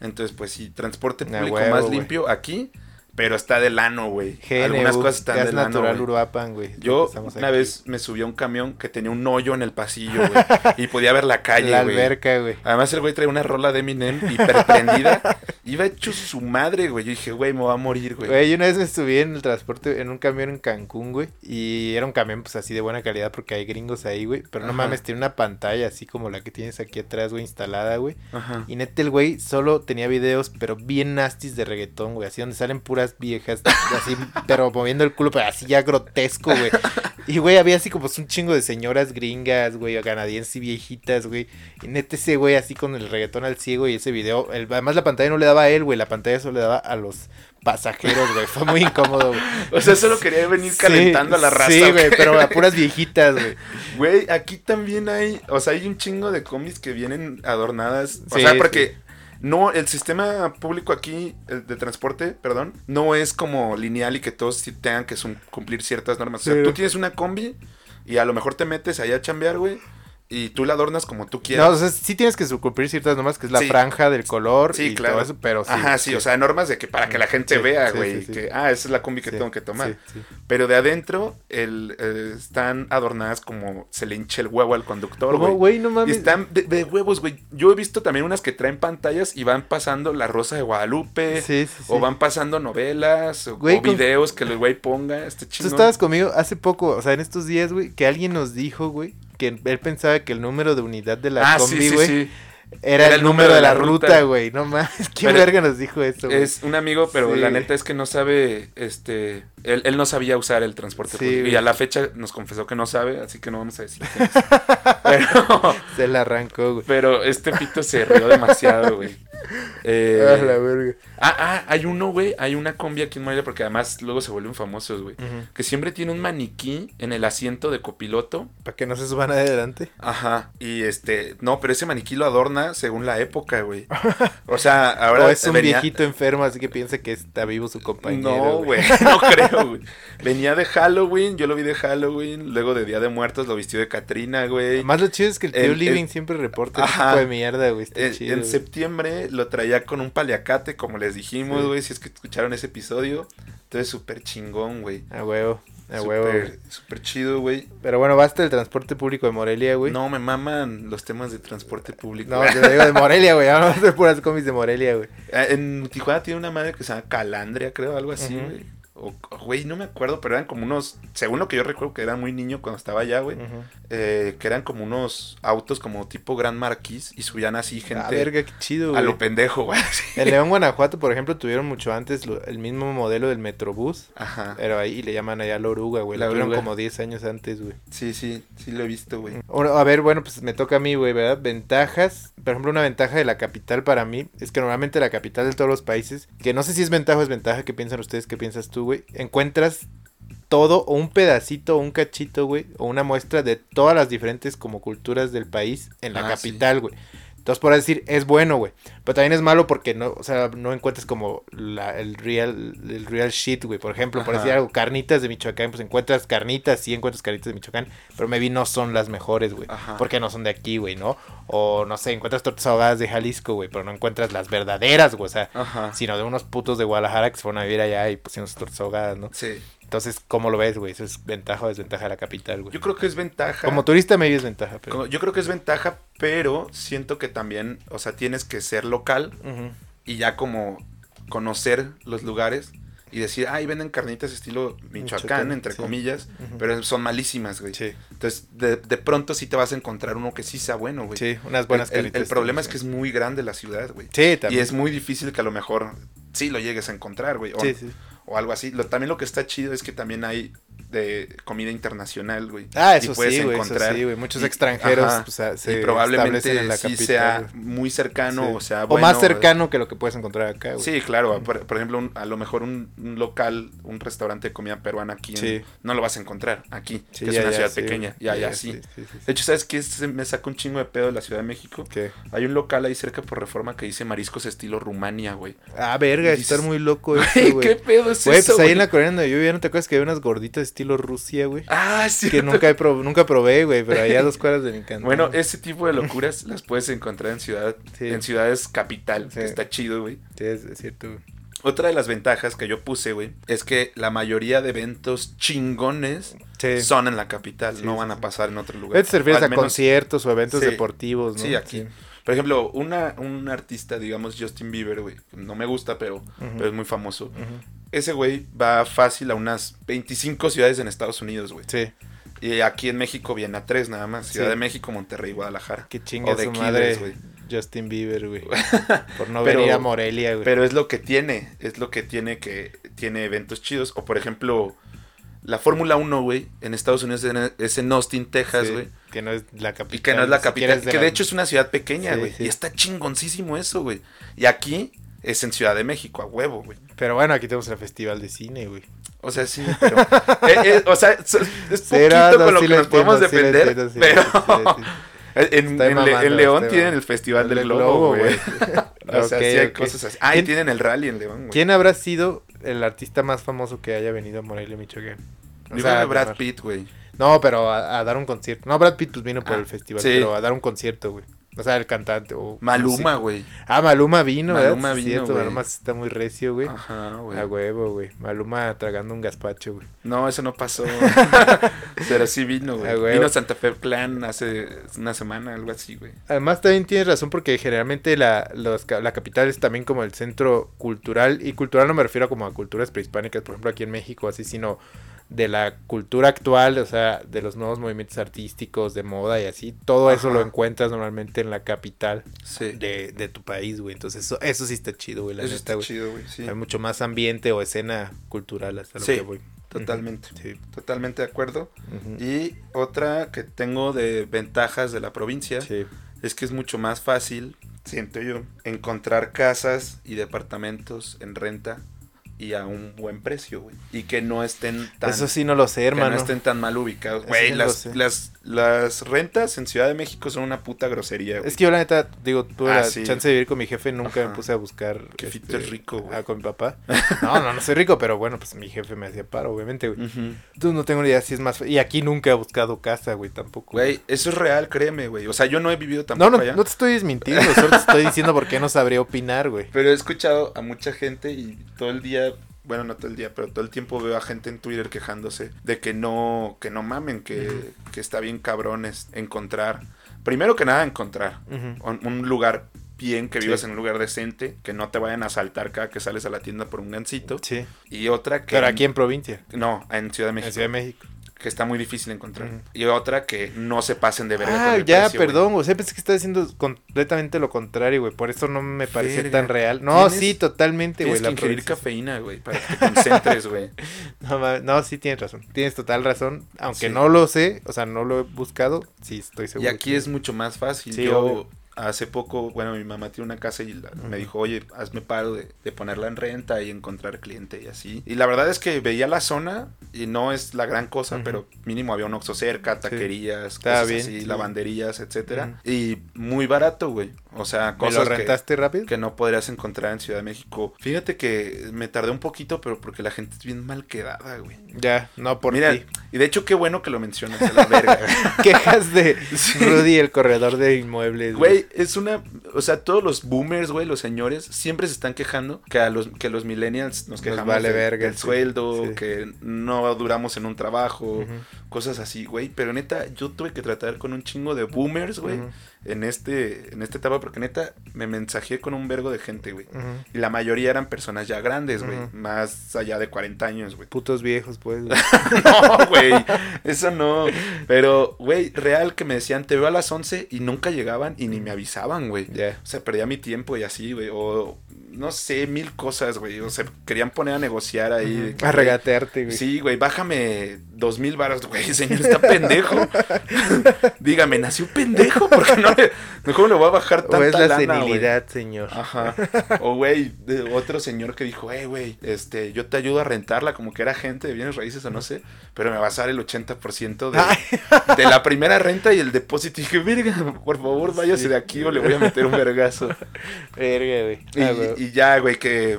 Entonces, pues sí, transporte público huevo, más limpio aquí, pero está de lano, güey. Algunas cosas están gas de lano. natural. Uruapan, güey. Yo una aquí. vez me subí a un camión que tenía un hoyo en el pasillo, güey. y podía ver la calle, La güey. alberca, güey. Además el güey traía una rola de Eminem hiperprendida. <laughs> Iba hecho su madre, güey. Yo dije, güey, me va a morir, güey. Güey, yo una vez me subí en el transporte, en un camión en Cancún, güey. Y era un camión, pues así de buena calidad porque hay gringos ahí, güey. Pero no Ajá. mames, tiene una pantalla así como la que tienes aquí atrás, güey, instalada, güey. Y neta, el güey solo tenía videos, pero bien nastis de reggaetón, güey. Así donde salen puras viejas, así, pero moviendo el culo, pero así ya grotesco, güey. Y, güey, había así como un chingo de señoras gringas, güey, canadienses y viejitas, güey. Y neta, ese güey así con el reggaetón al ciego y ese video. el- además, la pantalla no le daba a él, güey. La pantalla solo le daba a los pasajeros, güey. Fue muy incómodo, güey. O sea, solo quería venir Sí, calentando a la raza. Sí, ¿o güey, pero a puras viejitas, güey. Güey, aquí también hay, o sea, hay un chingo de combis que vienen adornadas. O Sí, sea, porque no, el sistema público aquí, el de transporte, perdón, no es como lineal y que todos tengan que cumplir ciertas normas. O sea, Sí. tú tienes una combi y a lo mejor te metes allá a chambear, güey. Y tú la adornas como tú quieras. No, o sea, sí tienes que cumplir ciertas normas, que es la Sí. franja del color Sí, y claro. todo eso, pero sí. Ajá, sí, o sea, normas de que para que la gente vea, güey, que, ah, esa es la combi que tengo que tomar. Pero de adentro, el, eh, están adornadas como se le hinche el huevo al conductor, güey. güey, no Y mames. están de, de huevos, güey. Yo he visto también unas que traen pantallas y van pasando La Rosa de Guadalupe. Sí, sí. O van pasando novelas o, Güey, o con- videos que el güey ponga. Este Tú chingón. estabas conmigo hace poco, o sea, en estos días, güey, que alguien nos dijo, güey, que él pensaba que el número de unidad de la ah, combi, sí, güey, sí. era, el número de la ruta, güey. No mames, <laughs> ¿quién verga nos dijo eso, güey? Es un amigo, pero la neta es que no sabe, este, él, él no sabía usar el transporte público. Y a la fecha nos confesó que no sabe, así que no vamos a decir. <laughs> pero, Se la arrancó, güey. pero este pito se rió demasiado, güey. Eh, Ah, la verga. ah, ah, hay uno, güey, hay una combi aquí en Morelia, porque además luego se vuelven famosos, güey. Que siempre tiene un maniquí en el asiento de copiloto. Para que no se suban adelante. Ajá. Y este, no, pero ese maniquí lo adorna según la época, güey. <laughs> O sea, ahora o es un venía- viejito enfermo, así que piensa que está vivo su compañero. No, güey, <laughs> no creo, güey. Venía de Halloween, yo lo vi de Halloween, luego de Día de Muertos lo vistió de Catrina, güey. Más lo chido es que el tío El- Living el- siempre reporta ese tipo de mierda, güey. En, en güey. Lo traía con un paliacate, como les dijimos, Sí. güey, si es que escucharon ese episodio. Entonces, súper chingón, güey. A huevo, a huevo. Súper chido, güey. Pero bueno, basta el transporte público de Morelia, güey. No, me maman los temas de transporte público. No, te digo de Morelia, güey. <laughs> Vamos a hacer puras comis de Morelia, güey. Ah, En Tijuana tiene una madre que se llama Calandria, creo, algo así, güey. O, güey, no me acuerdo, pero eran como unos, según lo que yo recuerdo que era muy niño cuando estaba allá, güey, eh, que eran como unos autos como tipo Gran Marquis y subían así gente Ah, verga, qué chido, a güey. lo pendejo, güey. En León, Guanajuato, por ejemplo, tuvieron mucho antes lo- el mismo modelo del Metrobús. Ajá. Pero ahí le llaman allá la oruga, güey. La tuvieron como 10 años antes, güey. Sí, sí, sí lo he visto, güey. A ver, bueno, pues me toca a mí, güey, ¿verdad? Ventajas. Por ejemplo, una ventaja de la capital para mí es que normalmente la capital de todos los países, que no sé si es ventaja o es ventaja, ¿qué piensan ustedes? ¿Qué piensas tú, güey? Encuentras todo o un pedacito un cachito, güey, o una muestra de todas las diferentes como culturas del país en la Ah, capital, güey. Entonces, por decir, es bueno, güey. Pero también es malo porque no, o sea, no encuentras como la, el real, el real shit, güey. Por ejemplo, por Ajá. decir algo, carnitas de Michoacán, pues encuentras carnitas, sí encuentras carnitas de Michoacán, pero maybe no son las mejores, güey. Porque no son de aquí, güey, ¿no? O no sé, encuentras tortas ahogadas de Jalisco, güey, pero no encuentras las verdaderas, güey. O sea, Ajá. sino de unos putos de Guadalajara que se fueron a vivir allá y pusieron sus tortas ahogadas, ¿no? Sí. Entonces, ¿cómo lo ves, güey? ¿Eso es ventaja o desventaja de la capital, güey? Yo creo que es ventaja. Como turista, maybe es ventaja, pero... Como- Yo creo que es ventaja, pero siento que también, o sea, tienes que ser local y ya como conocer los lugares y decir, ay, venden carnitas estilo Michoacán, Michoacán, entre sí. comillas, pero son malísimas, güey. Sí, Entonces, de, de pronto sí te vas a encontrar uno que sí sea bueno, güey. sí, unas buenas el, el- el carnitas problema es que es muy grande la ciudad, güey. Sí, Y también. es muy difícil que a lo mejor sí lo llegues a encontrar, güey. O, Sí, sí. O algo así. Lo, también lo que está chido es que también hay de comida internacional, güey. Ah, Y eso puedes sí, güey, eso encontrar- sí, güey. Muchos y- extranjeros ajá, pues, a- se y probablemente en la sí capital, sea güey. muy cercano Sí. o sea O más cercano que lo que puedes encontrar acá, güey. Sí, claro. Por, por ejemplo, un- a lo mejor un, un local, un restaurante de comida peruana aquí, en- no lo vas a encontrar aquí, que es ya, una ya, ciudad pequeña. Ya, Ya, sí. De hecho, ¿sabes qué? Me saca un chingo de pedo de la Ciudad de México. ¿Qué? Hay un local ahí cerca por Reforma que dice mariscos estilo Rumania, güey. Ah, verga, Y estar muy loco <laughs> Güey. ¿qué pedo es Güey, eso, pues ahí güey? en la Corea donde yo vivía, ¿no te acuerdas que había unas gorditas estilo Rusia, güey? Ah, sí. Que nunca, he prob- nunca probé, güey, pero allá a dos cuadras de mi. Bueno, ese tipo de locuras las puedes encontrar en ciudad, Sí. en ciudades capital, Sí. que está chido, güey. Sí, es, es cierto, güey. Otra de las ventajas que yo puse, güey, es que la mayoría de eventos chingones Sí. son en la capital, Sí, no van a pasar en otro lugar. Esto se refieres a menos- conciertos o eventos Sí. deportivos, ¿no? Sí, aquí. Por ejemplo, una, un artista, digamos Justin Bieber, güey, no me gusta, pero, es muy famoso. Ese güey va fácil a unas 25 ciudades en Estados Unidos, güey. Sí, Y aquí en México viene a tres nada más. Ciudad Sí. de México, Monterrey y Guadalajara. que chinga O de su madre güey. Justin Bieber, güey. <laughs> Por no Pero- venir a Morelia, güey. Pero es lo que tiene, es lo que tiene que tiene eventos chidos. O por ejemplo, la Fórmula 1, güey, en Estados Unidos es en- Austin, Texas, Sí, güey. que no es la capital. Y que no es la capital, de que la- de hecho es una ciudad pequeña, güey. sí. Y está chingoncísimo eso, güey. Y aquí es en Ciudad de México, a huevo, güey. Pero bueno, aquí tenemos el festival de cine, güey. O sea, sí, pero... <laughs> eh, eh, o sea, es es poquito no, con lo sí que nos podemos entiendo, defender, sí, pero... <laughs> En, Estoy en Le- mamando, en León estoy tienen el Festival del El Globo, güey. <laughs> o sea, Ok, sí hay cosas así. Ah, y ¿Quién- tienen el rally en León, güey. ¿Quién habrá sido el artista más famoso que haya venido a Morelia, Michoacán? O Digo sea, Brad. Pitt, güey. No, pero a, a dar un concierto. No, Brad Pitt pues vino por Ah, el festival, sí. pero a dar un concierto, güey. O sea, el cantante o... Maluma, güey. Ah, Maluma vino, Maluma ¿verdad? Sí, vino, cierto, güey. Maluma está muy recio, güey. Ajá, güey. A huevo, güey. Maluma tragando un gazpacho, güey. No, eso no pasó. <laughs> Pero sí vino, güey. Vino Santa Fe Clan hace una semana, algo así, güey. Además también tienes razón porque generalmente la, los la capital es también como el centro cultural y cultural no me refiero como a culturas prehispánicas, por ejemplo aquí en México, así, sino de la cultura actual, o sea, de los nuevos movimientos artísticos, de moda y así, todo eso lo encuentras normalmente en la capital Sí. de, de tu país, güey. Entonces eso, eso sí está chido, güey, la Eso neta, está güey. chido, güey. Sí, Hay mucho más ambiente o escena cultural hasta lo Sí, que voy. totalmente. Ujú, Sí. Totalmente de acuerdo. Y otra que tengo de ventajas de la provincia es que es mucho más fácil, siento yo, encontrar casas y departamentos en renta y a un buen precio, güey. Y que no estén tan, Eso sí no lo sé, que hermano. no estén tan mal ubicados. Güey, sí las, las, las rentas en Ciudad de México son una puta grosería, güey. Es que yo la neta, digo, tuve Ah, la sí. chance de vivir con mi jefe, nunca Ajá. me puse a buscar. Que Fito es rico, güey. Ah, con mi papá. No, no, no soy rico, pero bueno, pues mi jefe me hacía paro, obviamente, güey. Ujú. Entonces no tengo ni idea si es más... Y aquí nunca he buscado casa, güey, tampoco. Güey, eso es real, créeme, güey. O sea, yo no he vivido No, tampoco no, allá. no te estoy desmintiendo, solo te estoy diciendo por qué no sabría opinar, güey. Pero he escuchado a mucha gente y todo el día, bueno, no todo el día, pero todo el tiempo veo a gente en Twitter quejándose de que no, que no mamen, que, que está bien cabrones encontrar. Primero que nada, encontrar un, un lugar bien, que Sí. vivas en un lugar decente, que no te vayan a asaltar cada que sales a la tienda por un gancito. Sí, Y otra que... pero aquí en provincia, No, en Ciudad de en México. Ciudad de México. Que está muy difícil encontrar. Y otra que no se pasen de verga con Ah, el ya, precio, güey. perdón, o sea, pensé que estaba diciendo completamente lo contrario, güey, por eso no me parecía Verga. tan real. No, sí, totalmente, güey, Tienes que ingerir provincia. cafeína, güey, para que te concentres, güey. <laughs> No, no, sí tienes razón. Tienes total razón. Aunque Sí. no lo sé, o sea, no lo he buscado, sí estoy Y seguro. aquí que- es mucho más fácil. Sí, Yo obvio. Hace poco, bueno, mi mamá tiene una casa y la- me dijo, oye, hazme paro de, de ponerla en renta y encontrar cliente y así. Y la verdad es que veía la zona y no es la gran cosa, pero mínimo había un Oxxo cerca, taquerías, Estaba cosas bien, así, sí. lavanderías, etcétera. Y muy barato, güey. O sea, ¿Me lo cosas que, rentaste rápido? que no podrías encontrar en Ciudad de México. Fíjate que me tardé un poquito, pero porque la gente es bien mal quedada, güey. Ya, no por Mira, ti. y de hecho qué bueno que lo mencionas, a la verga. <laughs> Quejas de <laughs> Sí. Rudy, el corredor de inmuebles. Güey, es una. O sea, todos los boomers, güey, los señores, siempre se están quejando que a los, que los millennials nos quejamos vale de- verga, del sí. sueldo, Sí. que no duramos en un trabajo, cosas así, güey. Pero neta, yo tuve que tratar con un chingo de boomers, güey, en este en esta etapa, porque neta, me mensajé con un vergo de gente, güey. Y la mayoría eran personas ya grandes, güey, más allá de 40 años, güey. Putos viejos, pues. güey. <laughs> No, güey, eso no. Pero, güey, real que me decían, te veo a las 11 y nunca llegaban y ni me avisaban, güey. ya. O sea, perdía mi tiempo y así, güey. O no sé, mil cosas, güey. O sea, querían poner a negociar ahí. que, A regatearte, güey. Sí, güey, bájame dos mil baros, güey, señor, está pendejo. <laughs> Dígame, ¿nació pendejo? Porque no le, ¿cómo le voy a bajar tanta O es la lana, senilidad, señor. Ajá. O, güey, otro señor que dijo, hey, güey, este, yo te ayudo a rentarla, como que era gente de bienes raíces o no sé, pero me vas a dar el 80% de, de la primera renta y el depósito. Y dije, verga, por favor, váyase Sí. de aquí o le voy a meter un vergazo. Verga, güey. Y, Ah, güey. y ya, güey, que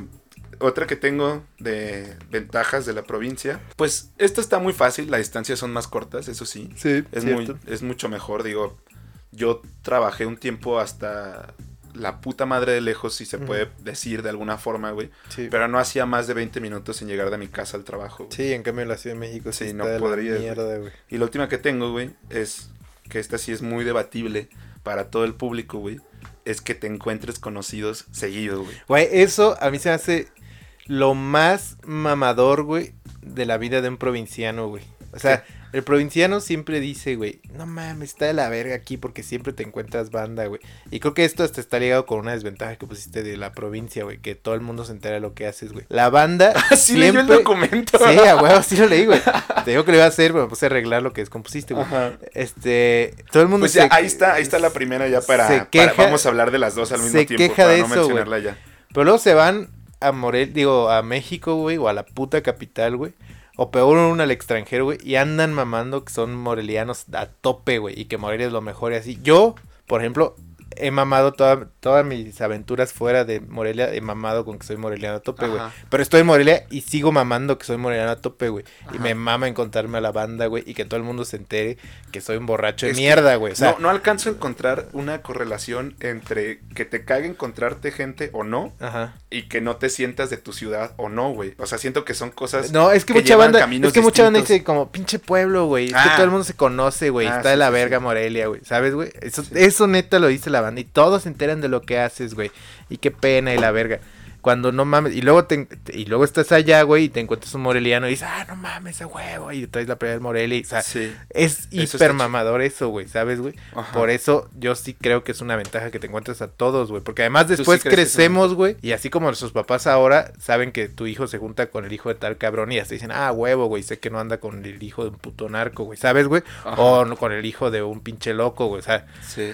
otra que tengo de ventajas de la provincia, pues esta está muy fácil, las distancias son más cortas, eso sí. Sí, Es, cierto. muy, es mucho mejor, digo, yo trabajé un tiempo hasta la puta madre de lejos, si se puede decir de alguna forma, güey. Sí. Pero no hacía más de 20 minutos sin llegar de mi casa al trabajo. Sí, en cambio en la Ciudad de México sí, no güey. mierda, güey. Y la última que tengo, güey, es que esta sí es muy debatible para todo el público, güey. Es que te encuentres conocidos seguido, güey. Güey, eso a mí se me hace lo más mamador, güey, de la vida de un provinciano, güey. O sea, el provinciano siempre dice, güey, no mames, está de la verga aquí porque siempre te encuentras banda, güey. Y creo que esto hasta está ligado con una desventaja que pusiste de la provincia, güey, que todo el mundo se entera de lo que haces, güey. La banda <laughs> Así leyó el siempre... documento. Sí, a huevo, sí lo leí, güey. <laughs> Te digo que lo iba a hacer, pero me puse a arreglar lo que descompusiste, güey. Ajá. Este, todo el mundo Pues ya, se- ahí está, ahí está la primera ya para, se para- queja- vamos a hablar de las dos al mismo se tiempo queja para de no eso, güey. mencionarla ya. Pero luego se van a Morel, digo, a México, güey, o a la puta capital, güey. O peor aún al extranjero, güey. Y andan mamando que son morelianos a tope, güey. Y que Morelia es lo mejor y así. Yo, por ejemplo, he mamado toda- todas mis aventuras fuera de Morelia, he mamado con que soy moreliano a tope, güey. Pero estoy en Morelia y sigo mamando que soy moreliano a tope, güey. Y me mama encontrarme a la banda, güey, y que todo el mundo se entere que soy un borracho de Es mierda, güey. O sea, no, no alcanzo a encontrar una correlación entre que te cague encontrarte gente o no Ajá. y que no te sientas de tu ciudad o no, güey. O sea, siento que son cosas. No, es que, que mucha banda, es que mucha banda dice como pinche pueblo, güey. Es que Ah. todo el mundo se conoce, güey. Ah, Está sí, de la verga sí. Morelia, güey. ¿Sabes, güey? Eso, Sí. eso neta lo dice la banda y todos se enteran de lo que haces, güey. Y qué pena y la verga. Cuando no mames, y luego te, y luego estás allá, güey, y te encuentras un moreliano y dices, ah, no mames, a huevo, y traes la pelea del Morelia, y, o sea, Sí. es hiper mamador eso, güey, ¿sabes, güey? Por eso yo sí creo que es una ventaja que te encuentres a todos, güey. Porque además después crecemos, güey. Y así como nuestros papás ahora saben que tu hijo se junta con el hijo de tal cabrón y hasta dicen, ah, huevo, güey. Sé que no anda con el hijo de un puto narco, güey. ¿Sabes, güey? O no con el hijo de un pinche loco, güey. O sea, Sí.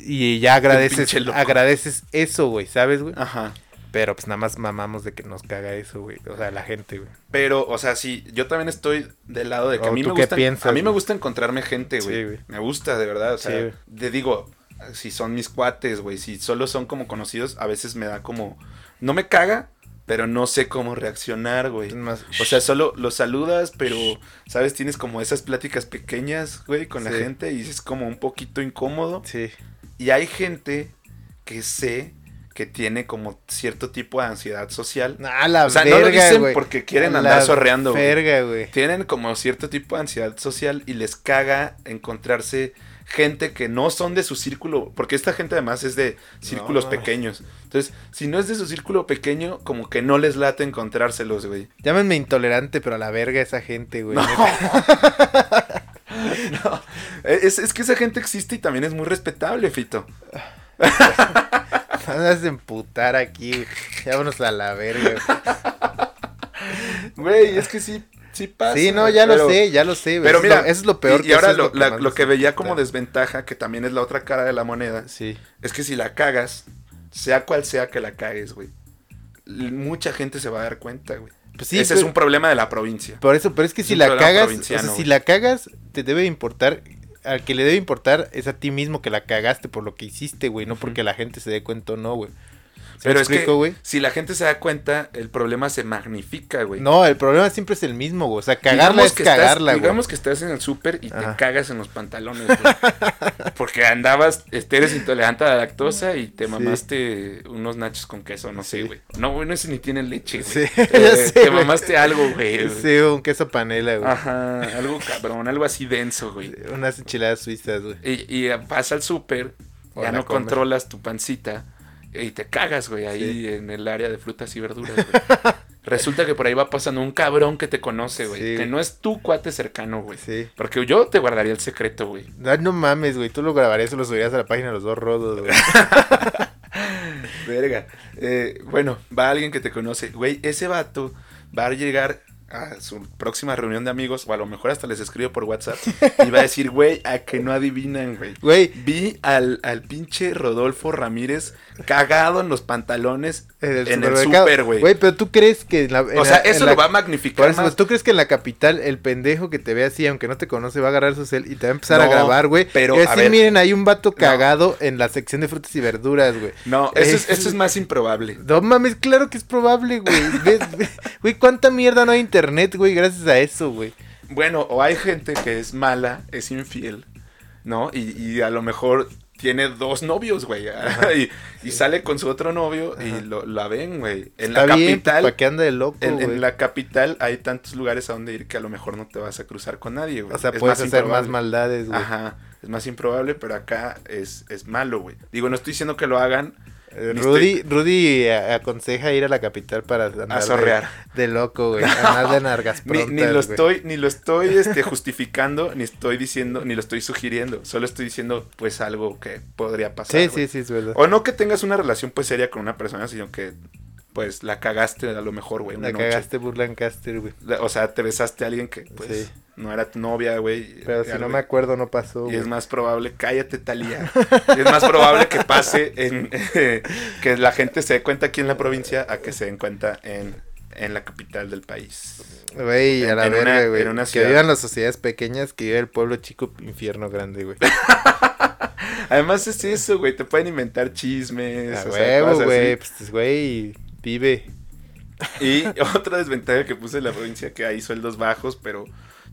y ya agradeces, agradeces eso, güey. ¿Sabes, güey? Ajá. Pero pues nada más mamamos de que nos caga eso, güey. O sea, la gente, güey. Pero, o sea, sí, yo también estoy del lado de que a ¿O mí tú me qué gusta. piensas, a mí me gusta encontrarme gente, güey. Sí, güey. me gusta, de verdad. O sea, Sí, te digo, si son mis cuates, güey. Si solo son como conocidos, a veces me da como. No me caga, pero no sé cómo reaccionar, güey. Más, O sea, solo los saludas, pero, ¿sabes? Tienes como esas pláticas pequeñas, güey, con la gente y es como un poquito incómodo. sí. Y hay gente que sé que tiene como cierto tipo de ansiedad social. Ah, la O sea, no lo verga, dicen porque quieren andar sorreando. Verga, güey. Tienen como cierto tipo de ansiedad social y les caga encontrarse gente que no son de su círculo, porque esta gente además es de círculos No, pequeños. Entonces, si no es de su círculo pequeño, como que no les late encontrárselos, güey. Llámenme intolerante, pero a la verga esa gente, güey. No. <laughs> No, es, es que esa gente existe y también es muy respetable, Fito. <laughs> <laughs> Me vas a emputar aquí. Ya vámonos a la verga. <laughs> Güey, es que sí, sí pasa. Sí, no, ya lo sé, ya lo sé. Pero es mira, lo- eso es lo peor. y, que ahora es lo, la- más lo que veía como desventaja, que también es la otra cara de la moneda, Sí. es que si la cagas, sea cual sea que la cagues, güey, mucha gente se va a dar cuenta, güey. Pues sí, Ese es un problema de la provincia. Por eso, pero es que Es si la cagas, o provinciano, sea, si la cagas, te debe importar, al que le debe importar es a ti mismo que la cagaste por lo que hiciste, güey, no porque la gente se dé cuenta o no, güey. ¿Sí Pero es que si la gente se da cuenta, el problema se magnifica, güey. No, el problema siempre es el mismo, güey. O sea, cagarla Digamos es que cagarla, güey. Digamos que estás en el súper y te cagas en los pantalones, güey. <laughs> Porque andabas, este, eres intolerante a la lactosa y te Sí. mamaste unos nachos con queso, no sé, güey. No, güey, no sé ni tienen leche, güey. Sí, <laughs> Eh, sé, te mamaste algo, güey. Sí, un queso panela, güey. Ajá, algo cabrón, algo así denso, güey. Unas enchiladas suizas, güey. Y, y vas al súper, ya no controlas tu pancita y te cagas, güey, ahí Sí. en el área de frutas y verduras, güey. <laughs> Resulta que por ahí va pasando un cabrón que te conoce, güey. Sí, que no es tu cuate cercano, güey. Sí. Porque yo te guardaría el secreto, güey. No, no mames, güey. Tú lo grabarías o lo subirías a la página de los dos rodos, güey. <laughs> Verga. Eh, bueno, va alguien que te conoce. Güey, ese vato va a llegar a su próxima reunión de amigos, o a lo mejor hasta les escribo por WhatsApp, y va a decir, güey, a que no adivinan, güey. Güey, Vi al, al pinche Rodolfo Ramírez cagado en los pantalones en el en el supermercado. súper, güey. Güey, pero tú crees que en la. en O sea, la- eso la- lo va a magnificar eso, más. ¿tú crees que en la capital el pendejo que te ve así, aunque no te conoce, va a agarrar su cel y te va a empezar a grabar, güey? pero, y a así, ver. miren, hay un vato cagado en la sección de frutas y verduras, güey. No, eso es, eso es más improbable. No mames, claro que es probable, güey. Güey, ¿cuánta mierda no hay en internet, güey? Gracias a eso, güey. Bueno, o hay gente que es mala, es infiel, ¿no? Y, y a lo mejor tiene dos novios, güey. <laughs> y, y sale con su otro novio y lo, la ven, güey. En Está la capital, ¿para qué anda de loco, en, en la capital hay tantos lugares a donde ir que a lo mejor no te vas a cruzar con nadie, güey. O sea, Es puedes hacer más maldades, güey. Ajá, es más improbable, pero acá es, es malo, güey. Digo, no estoy diciendo que lo hagan Rudy, Rudy a- aconseja ir a la capital para andar a de- loco, güey. Andar de <laughs> nargas Ni, lo güey. estoy, ni lo estoy este, justificando, ni estoy diciendo, ni lo estoy sugiriendo. Solo estoy diciendo, pues, algo que podría pasar. Sí, güey. sí, sí, es verdad. O no que tengas una relación, pues, seria con una persona, sino que, pues, la cagaste a lo mejor, güey. La noche. cagaste Burlancaster, güey. O sea, te besaste a alguien que, pues, Sí. No era tu novia, güey. Pero si no me acuerdo, no pasó, Y es más probable, cállate Talía. <laughs> es más probable que pase en <laughs> que la gente se dé cuenta aquí en la provincia a que se den cuenta en, en la capital del país. Güey, a la verga, güey. Que vivan las sociedades pequeñas, que viva el pueblo chico, infierno grande, güey. <laughs> Además es eso, güey. Te pueden inventar chismes. A huevo, güey. Pues, güey, vive. Y otra desventaja que puse en la provincia que hay sueldos bajos, pero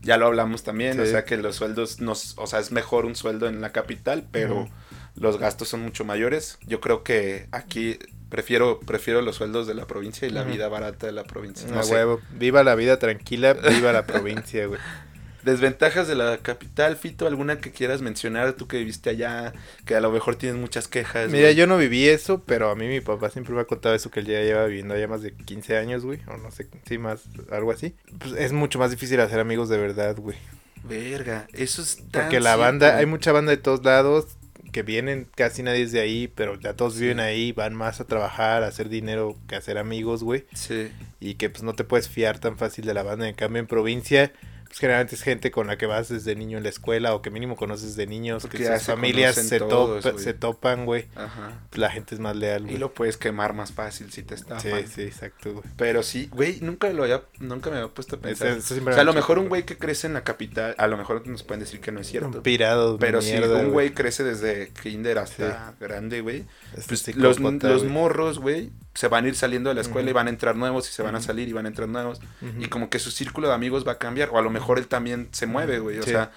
ya lo hablamos también, o sea que los sueldos nos, o sea, es mejor un sueldo en la capital, pero los gastos son mucho mayores. Yo creo que aquí prefiero prefiero los sueldos de la provincia y la vida barata de la provincia. No sé. huevo. Viva la vida tranquila, viva la provincia, güey. <laughs> Desventajas de la capital, Fito, alguna que quieras mencionar, tú que viviste allá, que a lo mejor tienes muchas quejas. Mira, güey? yo no viví eso, pero a mí mi papá siempre me ha contado eso, que él ya lleva viviendo allá más de 15 años, güey. O no sé, sí, más, algo así. Pues es mucho más difícil hacer amigos de verdad, güey. Verga, eso es tan Porque la cierto, banda, hay mucha banda de todos lados que vienen, casi nadie es de ahí, pero ya todos viven ahí, van más a trabajar, a hacer dinero que a hacer amigos, güey. Sí. Y que pues no te puedes fiar tan fácil de la banda. En cambio, en provincia, pues generalmente es gente con la que vas desde niño en la escuela o que mínimo conoces de niños, Porque que sus familias se, todos, se topan, güey. Ajá. Pues la gente es más leal, Y güey. lo puedes quemar más fácil si te estafan. Sí, sí, exacto, güey. Pero sí, güey, nunca lo había, nunca me había puesto a pensar. Eso- eso siempre o sea, a lo mejor un güey que crece en la capital, a lo mejor nos pueden decir que no es cierto. Un pirado, Pero si mierda, un güey crece desde kinder hasta Sí. grande, güey, Es pues los, los morros, güey, se van a ir saliendo de la escuela y Ujú. van a entrar nuevos y se van a salir y van a entrar nuevos. Ujú. Y como que su círculo de amigos va a cambiar. O a lo mejor él también se mueve, güey. O Sí. sea,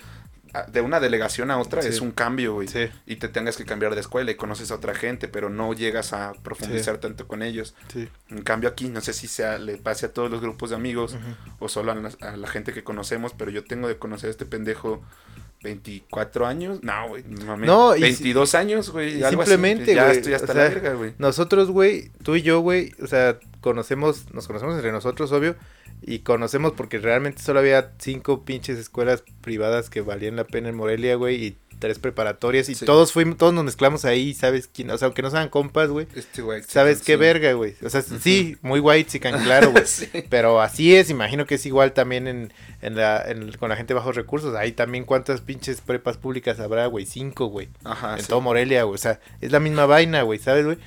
de una delegación a otra Sí. es un cambio, güey. Sí, Y te tengas que cambiar de escuela y conoces a otra gente, pero no llegas a profundizar tanto con ellos. sí. En cambio aquí, no sé si sea, le pase a todos los grupos de amigos o solo a la, a la gente que conocemos, pero yo tengo de conocer a este pendejo 24 años. No, güey, no mames. No, y si- 22 años, güey. algo así, simplemente, Ya güey, estoy hasta o la verga, güey. Nosotros, güey, tú y yo, güey, o sea, conocemos, nos conocemos entre nosotros, obvio, y conocemos porque realmente solo había cinco pinches escuelas privadas que valían la pena en Morelia, güey, y tres preparatorias, y Sí. todos fuimos, todos nos mezclamos ahí, ¿sabes quién? O sea, aunque no sean compas, güey, Este. ¿sabes qué sí. verga, güey? O sea, sí, muy white, sí, claro, güey. <laughs> Sí. Pero así es, imagino que es igual también en, en la, en- con la gente de bajos recursos. Ahí también cuántas pinches prepas públicas habrá, güey, cinco, güey. Ajá, en todo Morelia, güey. O sea, es la misma vaina, güey, ¿sabes, güey?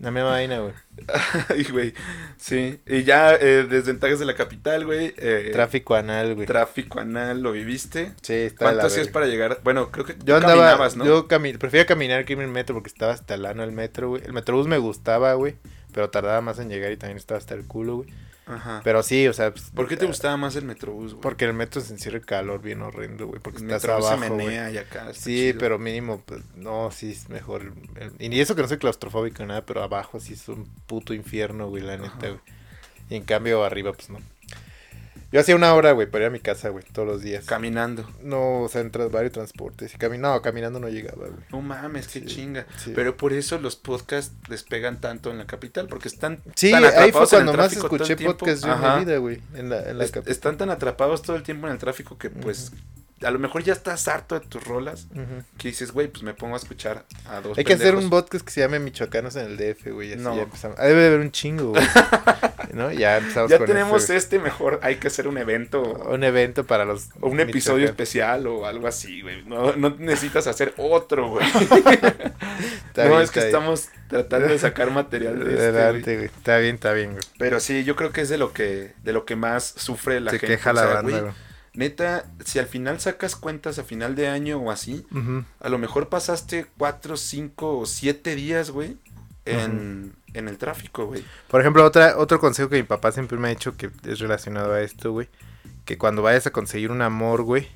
La misma vaina, güey. <laughs> Ay, güey. Sí. Y ya, eh, desventajas de la capital, güey. eh, Tráfico anal, güey. Tráfico anal, ¿lo viviste? Sí, está ¿Cuánto hacías para llegar? Bueno, creo que Yo andaba, caminabas, ¿no? yo cami prefería caminar que irme en metro porque estaba hasta el ano el metro, güey. El metrobús me gustaba, güey, pero tardaba más en llegar y también estaba hasta el culo, güey. Ajá. Pero sí, o sea, pues, ¿Por qué te gustaba más el metrobús, güey? Porque el metro se encierra el calor bien horrendo, güey, porque el estás abajo, se menea y acá. Sí, chido. pero mínimo, pues, no, sí es mejor. Y eso que no soy claustrofóbico ni nada, pero abajo sí es un puto infierno, güey, la neta, güey. Y en cambio arriba, pues no. Yo hacía una hora, güey, para ir a mi casa, güey, todos los días. Caminando. no, o sea, en varios transportes. Y cami- no, caminando no llegaba, güey. No mames, qué Sí, chinga. sí. Pero por eso los podcasts despegan tanto en la capital, porque están Sí, tan ahí fue atrapados en el cuando más escuché tiempo. podcast yo en mi vida, güey. En la, en la Es- cap- están tan atrapados todo el tiempo en el tráfico que pues a lo mejor ya estás harto de tus rolas que dices, güey, pues me pongo a escuchar a dos Hay que hacer un podcast que se llame Michoacanos en el DF, güey. Así No. ya empezamos. Ah, debe de haber un chingo, güey. <laughs> ¿No? Ya empezamos Ya con tenemos este mejor, hay que hacer un evento un evento para los. o un episodio especial o algo así, güey. No, no necesitas hacer otro, güey. <laughs> No, bien, es que bien. estamos tratando de sacar material de este, Adelante, güey. Está bien, está bien, güey. Pero sí, yo creo que es de lo que de lo que más sufre la Se gente. queja o la sea, banda, güey. Neta, si al final sacas cuentas a final de año o así, a lo mejor pasaste cuatro, cinco o siete días, güey, en, en el tráfico, güey. Por ejemplo, otra, otro consejo que mi papá siempre me ha hecho que es relacionado a esto, güey. Que cuando vayas a conseguir un amor, güey.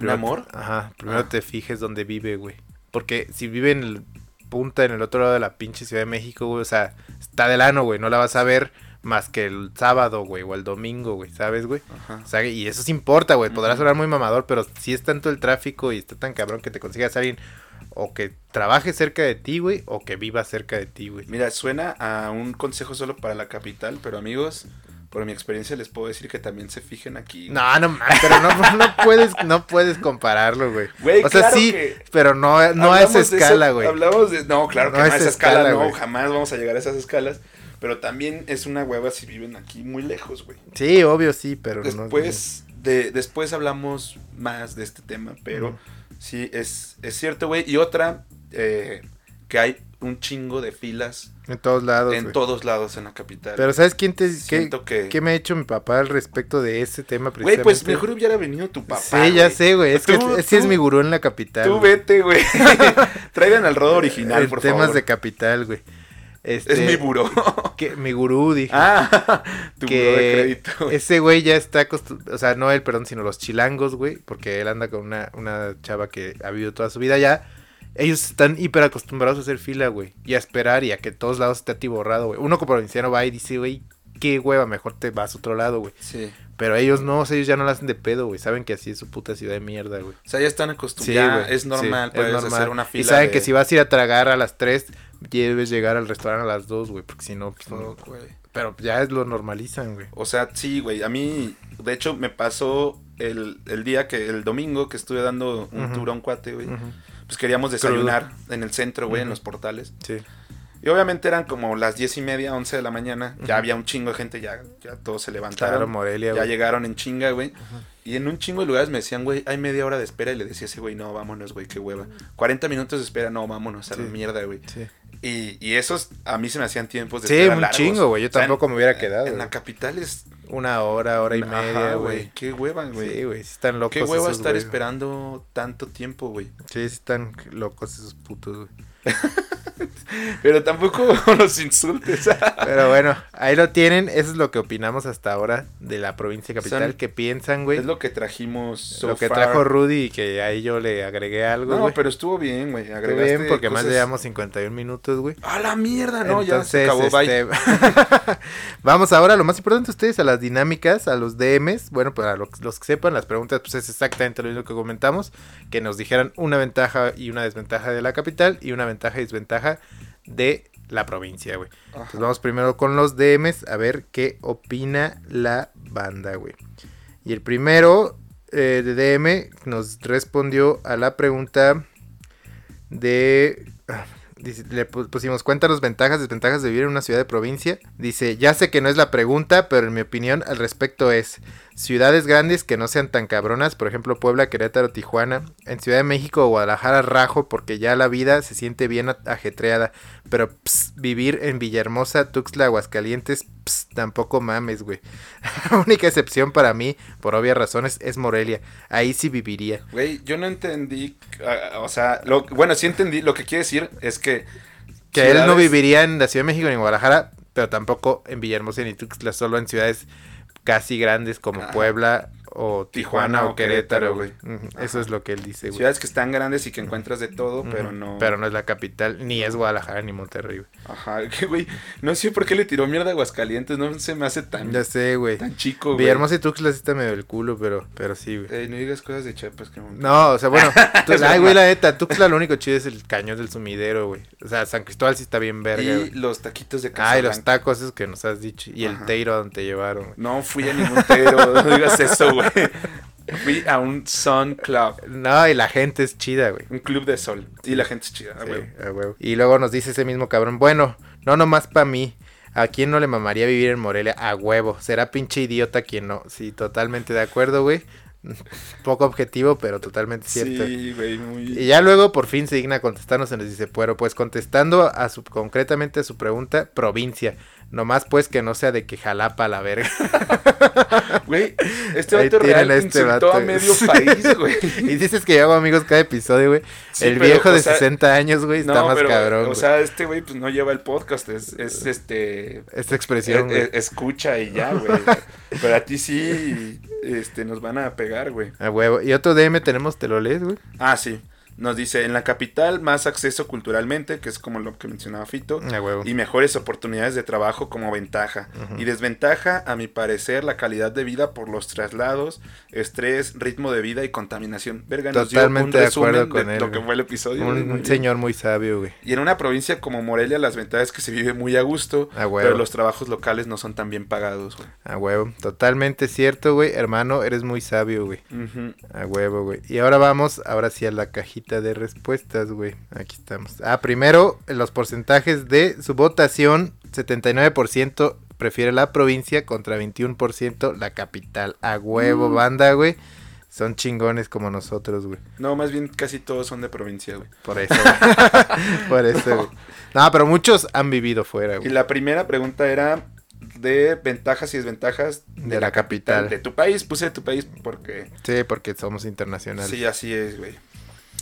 ¿Un amor? Ajá. Primero Ah. te fijes dónde vive, güey. Porque si vive en el punta, en el otro lado de la pinche Ciudad de México, güey. O sea, está del ano, güey. No la vas a ver más que el sábado, güey. O el domingo, güey. ¿Sabes, güey? O sea, y eso sí importa, güey. Podrá Ujú. sonar muy mamador, pero si es tanto el tráfico y está tan cabrón que te consigas a alguien o que trabaje cerca de ti, güey, o que viva cerca de ti, güey. Mira, suena a un consejo solo para la capital, pero amigos, por mi experiencia les puedo decir que también se fijen aquí. güey. No, no mames, pero no, no puedes, no puedes compararlo, güey. Güey, o sea, claro sí, que pero no, no a esa escala, eso- güey. Hablamos de. No, claro que No no, a esa esa escala, escala, no, güey. jamás vamos a llegar a esas escalas. Pero también es una hueva si viven aquí muy lejos, güey. Sí, obvio, sí, pero no. Después, de, después hablamos más de este tema, pero sí, es, es cierto, güey. Y otra, eh, que hay un chingo de filas En todos lados. en todos lados en la capital. Pero ¿sabes quién te... Qué, que... qué me ha hecho mi papá al respecto de ese tema Güey, pues mejor hubiera venido tu papá. Sí, ya sé, güey. Es que ese es mi gurú en la capital. Tú vete, güey. <laughs> Traigan al rodo <laughs> original, En por temas favor. de capital, güey. Este, Es mi buró. <laughs> que, mi gurú, dije. ah, <laughs> tu que buró de crédito. güey. ese güey ya está acostumbrado, o sea, no él, perdón, sino los chilangos, güey, porque él anda con una, una chava que ha vivido toda su vida ya. Ellos están hiper acostumbrados a hacer fila, güey, y a esperar y a que todos lados esté atiborrado, güey. Uno como provinciano va y dice, güey, qué hueva, mejor te vas a otro lado, güey. Sí. Pero ellos no, o sea, ellos ya no la hacen de pedo, güey. Saben que así es su puta ciudad de mierda, güey. O sea, ya están acostumbrados. es normal, sí, puedes es normal. hacer una fila. Y saben de- que si vas a ir a tragar a las 3, debes llegar al restaurante a las 2, güey, porque si no, pues, no. Pero ya es lo normalizan, güey. O sea, sí, güey. A mí, de hecho, me pasó el, el día que, el domingo que estuve dando un tour a un cuate, güey. Pues queríamos desayunar en el centro, güey, en los portales. Sí. Y obviamente eran como las diez y media, once de la mañana. Ya había un chingo de gente, ya, ya todos se levantaron. Claro, Morelia, ya llegaron en chinga, güey. Y en un chingo de lugares me decían, güey, hay media hora de espera. Y le decía ese güey, no, vámonos, güey, qué hueva. 40 minutos de espera, no, vámonos a la mierda, güey. Sí. Y, y esos a mí se me hacían tiempos de Sí, espera un largos. chingo, güey. Yo O sea, en- tampoco me hubiera quedado. En la capital es. Una hora, hora y Ajá, media, güey. Qué hueva, güey. Sí, güey. Están locos. Qué hueva esos estar esperando tanto tiempo, güey. Sí, sí están locos esos putos, güey. <laughs> Pero tampoco <laughs> los insultes. Pero bueno, ahí lo tienen. Eso es lo que opinamos hasta ahora de la provincia capital. ¿Qué piensan, güey? es Lo, lo que trajimos. so que far. trajo Rudy y que ahí yo le agregué algo, No, pero estuvo bien, güey. Estuvo Agregaste bien porque más cosas- llevamos 51 minutos, güey. ¡A la mierda! No, ya se Entonces, acabó. Bye. este, <laughs> Vamos ahora, lo más importante ustedes, a las dinámicas, a los DMs. Bueno, para los, los que sepan, las preguntas, pues es exactamente lo mismo que comentamos. Que nos dijeran una ventaja y una desventaja de la capital y una ventaja y desventaja de la provincia, güey. Pues vamos primero con los DMs a ver qué opina la banda, güey. Y el primero eh, de DM nos respondió a la pregunta de... ah, dice- le pu- pusimos cuéntanos ventajas, desventajas de vivir en una ciudad de provincia. Dice, ya sé que no es la pregunta, pero en mi opinión al respecto es ciudades grandes que no sean tan cabronas, por ejemplo Puebla, Querétaro, Tijuana. En Ciudad de México o Guadalajara rajo porque ya la vida se siente bien ajetreada. Pero ps, vivir en Villahermosa, Tuxtla, Aguascalientes, ps, tampoco mames, güey. La <laughs> única excepción para mí, por obvias razones, es Morelia. Ahí sí viviría. Güey, yo no entendí. ah, o sea, lo, bueno, sí entendí. Lo que quiere decir es que. Que él no viviría en la Ciudad de México ni en Guadalajara, pero tampoco en Villahermosa ni Tuxtla, solo en ciudades casi grandes como. Puebla o Tijuana, Tijuana o Querétaro, güey. Eso es lo que él dice, güey. Ciudades que están grandes y que encuentras de todo, pero no. Pero no es la capital, ni es Guadalajara ni Monterrey, güey. Ajá, <laughs> que güey. No sé por qué le tiró mierda a Aguascalientes. No se me hace tan, Ya sé, güey. tan chico, güey. Villahermosa y Tuxtla sí está medio el culo, pero, pero sí, güey. Eh, no digas cosas de Chiapas que No, o sea, bueno, <laughs> ay, güey, la neta, Tuxtla lo único chido es el cañón del sumidero, güey. O sea, San Cristóbal sí está bien verga, Y güey. los taquitos de Ah, y Casablanca. los tacos esos que nos has dicho. Y el Ajá. teiro a donde te llevaron, güey. No fui a ningún tero, <laughs> no digas eso, güey. Fui a un Sun Club, No, y la gente es chida, güey. un club de sol. Y la gente es chida, Sí, güey. a huevo. Y luego nos dice ese mismo cabrón, bueno, no nomás pa' mí. ¿A quién no le mamaría vivir en Morelia? A huevo. Será pinche idiota quien no. Sí, totalmente de acuerdo, güey. <laughs> Poco objetivo, pero totalmente cierto. Sí, güey, muy... Y ya luego por fin se digna a contestarnos y nos dice, pero pues contestando a su, concretamente a su pregunta, provincia. Nomás pues que no sea de que jalapa la verga. <laughs> Güey, este vato real este insultó vato. a medio país, güey. <laughs> y dices que yo hago amigos cada episodio, güey. Sí, el pero, viejo de sea, 60 años, güey, está No, más pero, cabrón. o güey. sea, este güey pues no lleva el podcast, es, es este... Esta expresión, güey. eh, escucha y ya, güey. <laughs> Pero a ti sí, este, nos van a pegar, güey. A huevo. Y otro DM tenemos, ¿te lo lees, güey? Ah, sí. Nos dice, en la capital más acceso culturalmente, que es como lo que mencionaba Fito, A huevo. y mejores oportunidades de trabajo como ventaja. Y desventaja, a mi parecer, la calidad de vida por los traslados, estrés, ritmo de vida y contaminación. Verga, nos dio Totalmente un de acuerdo con él, lo que fue el episodio. Un, muy un bien. señor muy sabio, güey. Y en una provincia como Morelia, las ventajas es que se vive muy a gusto, A pero los trabajos locales no son tan bien pagados, güey. A huevo. Totalmente cierto, güey. Hermano, eres muy sabio, güey. Ujú. A huevo, güey. Y ahora vamos, ahora sí a la cajita de respuestas, güey. Aquí estamos. Ah, primero, los porcentajes de su votación. 79% prefiere la provincia contra 21% la capital. A huevo, Mm. banda, güey. Son chingones como nosotros, güey. No, más bien casi todos son de provincia, güey. Por eso, güey. <laughs> Por eso, güey. No, pero muchos han vivido fuera, Y güey. la primera pregunta era de ventajas y desventajas de, De la capital. De tu país, puse de tu país porque Sí, porque somos internacionales. sí, así es, güey.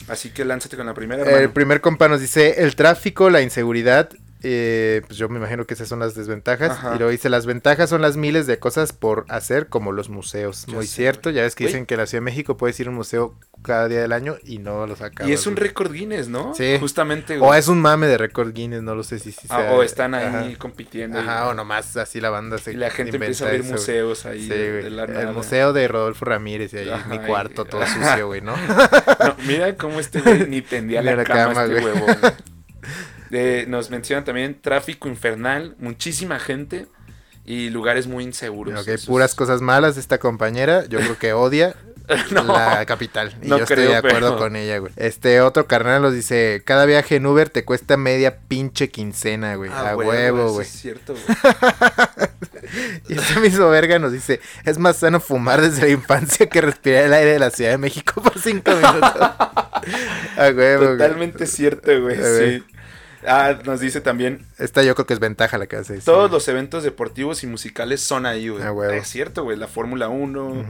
Así que lánzate con la primera, El primer compa nos dice el tráfico, la inseguridad. Eh, pues yo me imagino que esas son las desventajas. Ajá. Y luego dice, las ventajas son las miles de cosas por hacer, como los museos. Muy sé, cierto, ya ves que dicen que la Ciudad de México puedes ir a un museo cada día del año y no los acabas. y es un récord Guinness, ¿no? Sí. Justamente, O güey. es un mame de récord Guinness, no lo sé si, si Ah, sea- o están ahí Ajá. compitiendo. Ajá, y- o nomás así la banda se Y la gente empieza a abrir eso, museos ahí Sí, de, güey. de la El nada. museo de Rodolfo Ramírez y ahí Ajá, mi y- cuarto todo sucio, güey, ¿no? <laughs> No, mira cómo este güey ni tendía la la cama, cama, este huevo. Eh, nos mencionan también tráfico infernal, muchísima gente y lugares muy inseguros. Ok, puras cosas malas de esta compañera. Yo creo que odia <laughs> No. la capital. Y No yo estoy de acuerdo pero- con ella, güey. Este otro carnal nos dice: Cada viaje en Uber te cuesta media pinche quincena, güey. Ah, a huevo, güey. Es cierto, güey. <laughs> Y este mismo verga nos dice: Es más sano fumar desde la infancia que respirar el aire de la Ciudad de México por cinco minutos. <laughs> a huevo, güey. Totalmente cierto, güey. Sí. Ah, nos dice también, Esta yo creo que es ventaja la que hace. todos los eventos deportivos y musicales son ahí, güey. Ah. Es cierto, güey. La Fórmula 1, Ujú.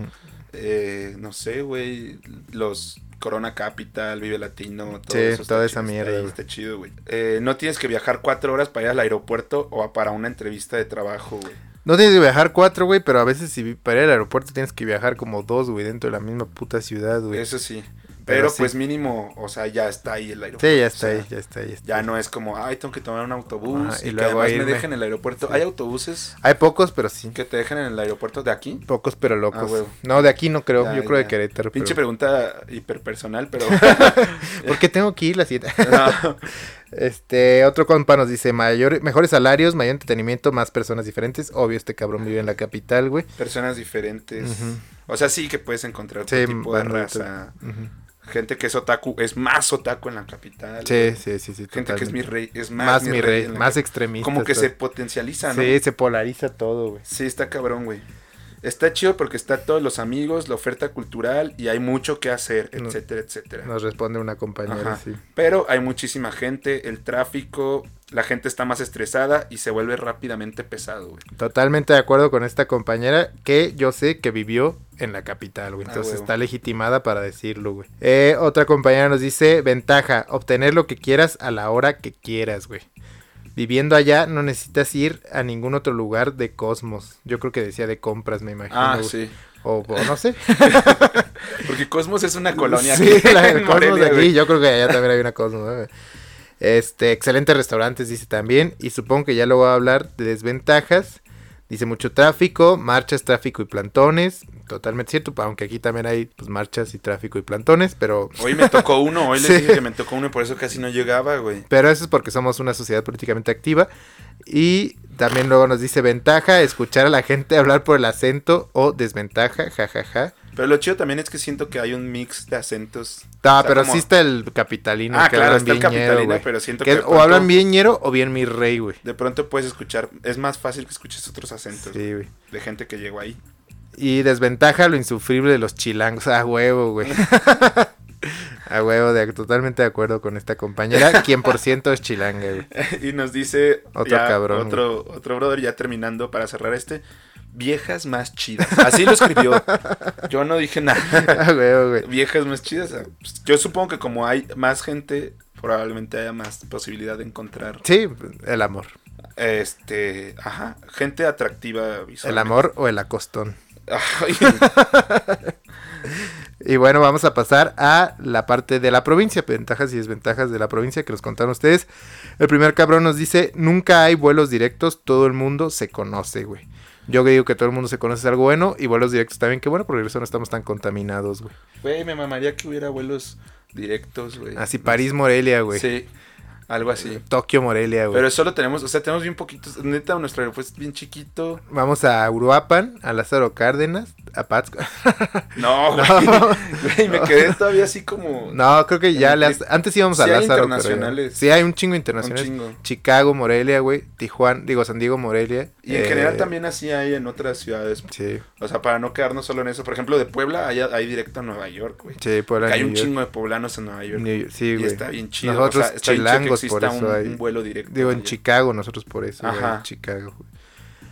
eh, no sé, güey. Los Corona Capital, Vive Latino, todo Sí, eso. toda esa chido, mierda, Está, ahí, güey. está chido, güey. Eh, no tienes que viajar cuatro horas para ir al aeropuerto o para una entrevista de trabajo, güey. No tienes que viajar cuatro, güey, pero a veces si para ir al aeropuerto tienes que viajar como dos, güey, dentro de la misma puta ciudad, güey. Eso sí. Pero Pero, sí. pues mínimo, o sea, ya está ahí el aeropuerto. Sí, ya está o sea, ahí, ya está ahí. ya está Ya ahí. no es como, ay, tengo que tomar un autobús Ajá, y y, que luego además irme. me dejen en el aeropuerto. Sí. ¿Hay autobuses Hay pocos, pero sí. que te dejen en el aeropuerto de aquí? Pocos, pero locos. Ah, huevo. no, de aquí no creo. Ya, Yo creo de. Querétaro. Pinche pero... pregunta hiperpersonal, pero... <laughs> ¿Por qué tengo que ir la <laughs> siguiente? No. Este, otro compa nos dice, mayor, mejores salarios, mayor entretenimiento, más personas diferentes. Obvio, este cabrón vive en la capital, güey. Personas diferentes. O sea, sí que puedes encontrar Sí, otro tipo de raza. Gente que es otaku, es más otaku en la capital. Sí, sí, sí, sí. Gente que es mi rey, es más, Más mi rey, más extremista. Como que todo. se potencializa, ¿no? Sí, se polariza todo, güey. Sí, está cabrón, güey. Está chido porque está todos los amigos, la oferta cultural y hay mucho que hacer, etcétera, etcétera. Nos responde una compañera, Ajá. sí. Pero hay muchísima gente, el tráfico, la gente está más estresada y se vuelve rápidamente pesado, güey. Totalmente de acuerdo con esta compañera que yo sé que vivió en la capital, güey. Ah, Entonces está legitimada para decirlo, güey. Eh, otra compañera nos dice, ventaja, obtener lo que quieras a la hora que quieras, güey. Viviendo allá no necesitas ir a ningún otro lugar de Cosmos. Yo creo que decía de compras, me imagino. Ah, sí. O, o no sé. <laughs> Porque Cosmos es una colonia Sí, aquí la en Cosmos de aquí. güey. Yo creo que allá también hay una Cosmos. Este, excelentes restaurantes, dice también. Y supongo que ya lo voy a hablar de desventajas. Dice mucho tráfico, marchas, tráfico y plantones. Totalmente cierto, aunque aquí también hay pues, marchas y tráfico y plantones, pero, Hoy me tocó uno, hoy <laughs> Sí. les dije que me tocó uno y por eso casi no llegaba, güey. pero eso es porque somos una sociedad políticamente activa. Y también luego nos dice ventaja, escuchar a la gente hablar por el acento o desventaja, jajaja. Pero lo chido también es que siento que hay un mix de acentos. O sea, pero como- sí está el capitalino. Ah, que claro, está el capitalino, pero siento Que o hablan bien ñero o bien mi rey, güey. De pronto puedes escuchar, es más fácil que escuches otros acentos Sí, güey. de gente que llegó ahí. Y desventaja lo insufrible de los chilangos. <laughs> A huevo, güey. <laughs> A huevo, de, totalmente de acuerdo con esta compañera. Quien por ciento es chilanga, güey. <laughs> y nos dice Otro ya, cabrón, otro, otro brother, ya terminando para cerrar este. Viejas más chidas. Así lo escribió. Yo no dije nada. A huevo, güey. Viejas más chidas. pues, Yo supongo que como hay más gente, probablemente haya más posibilidad de encontrar. Sí, el amor. Este, ajá, gente atractiva El visualmente. amor o el acostón. <laughs> Y bueno, vamos a pasar a la parte de la provincia, ventajas y desventajas de la provincia que nos contaron ustedes. El primer cabrón nos dice, nunca hay vuelos directos, todo el mundo se conoce, güey. Yo digo que todo el mundo se conoce es algo bueno y vuelos directos también, que bueno, porque eso no estamos tan contaminados, güey. Güey, me mamaría que hubiera vuelos directos, güey. Así París, Morelia, güey. Sí. Algo así. Tokio, Morelia, güey. Pero solo tenemos, o sea, tenemos bien poquitos. Neta, nuestro aeropuerto es bien chiquito. Vamos a Uruapan, a Lázaro Cárdenas, a Pátzcuaro. <laughs> <laughs> No, güey. No. Güey, me quedé todavía así como. No, creo que ya has- Antes íbamos a sí hay Lázaro. pero internacionales. Sí, hay un chingo un internacionales. chingo. Chicago, Morelia, güey. Tijuana, digo, San Diego, Morelia. Y en Eh, general también así hay en otras ciudades. Sí, O sea, para no quedarnos solo en eso. Por ejemplo, de Puebla hay, hay directo a Nueva York, güey. sí, Puebla, Que hay New un York. chingo de poblanos en Nueva York. New- sí, y güey. está bien chido. Nosotros o sea, está bien chilangos, por eso un, hay- un vuelo directo. Digo, en allá. Chicago, nosotros por eso. Ajá. en Chicago.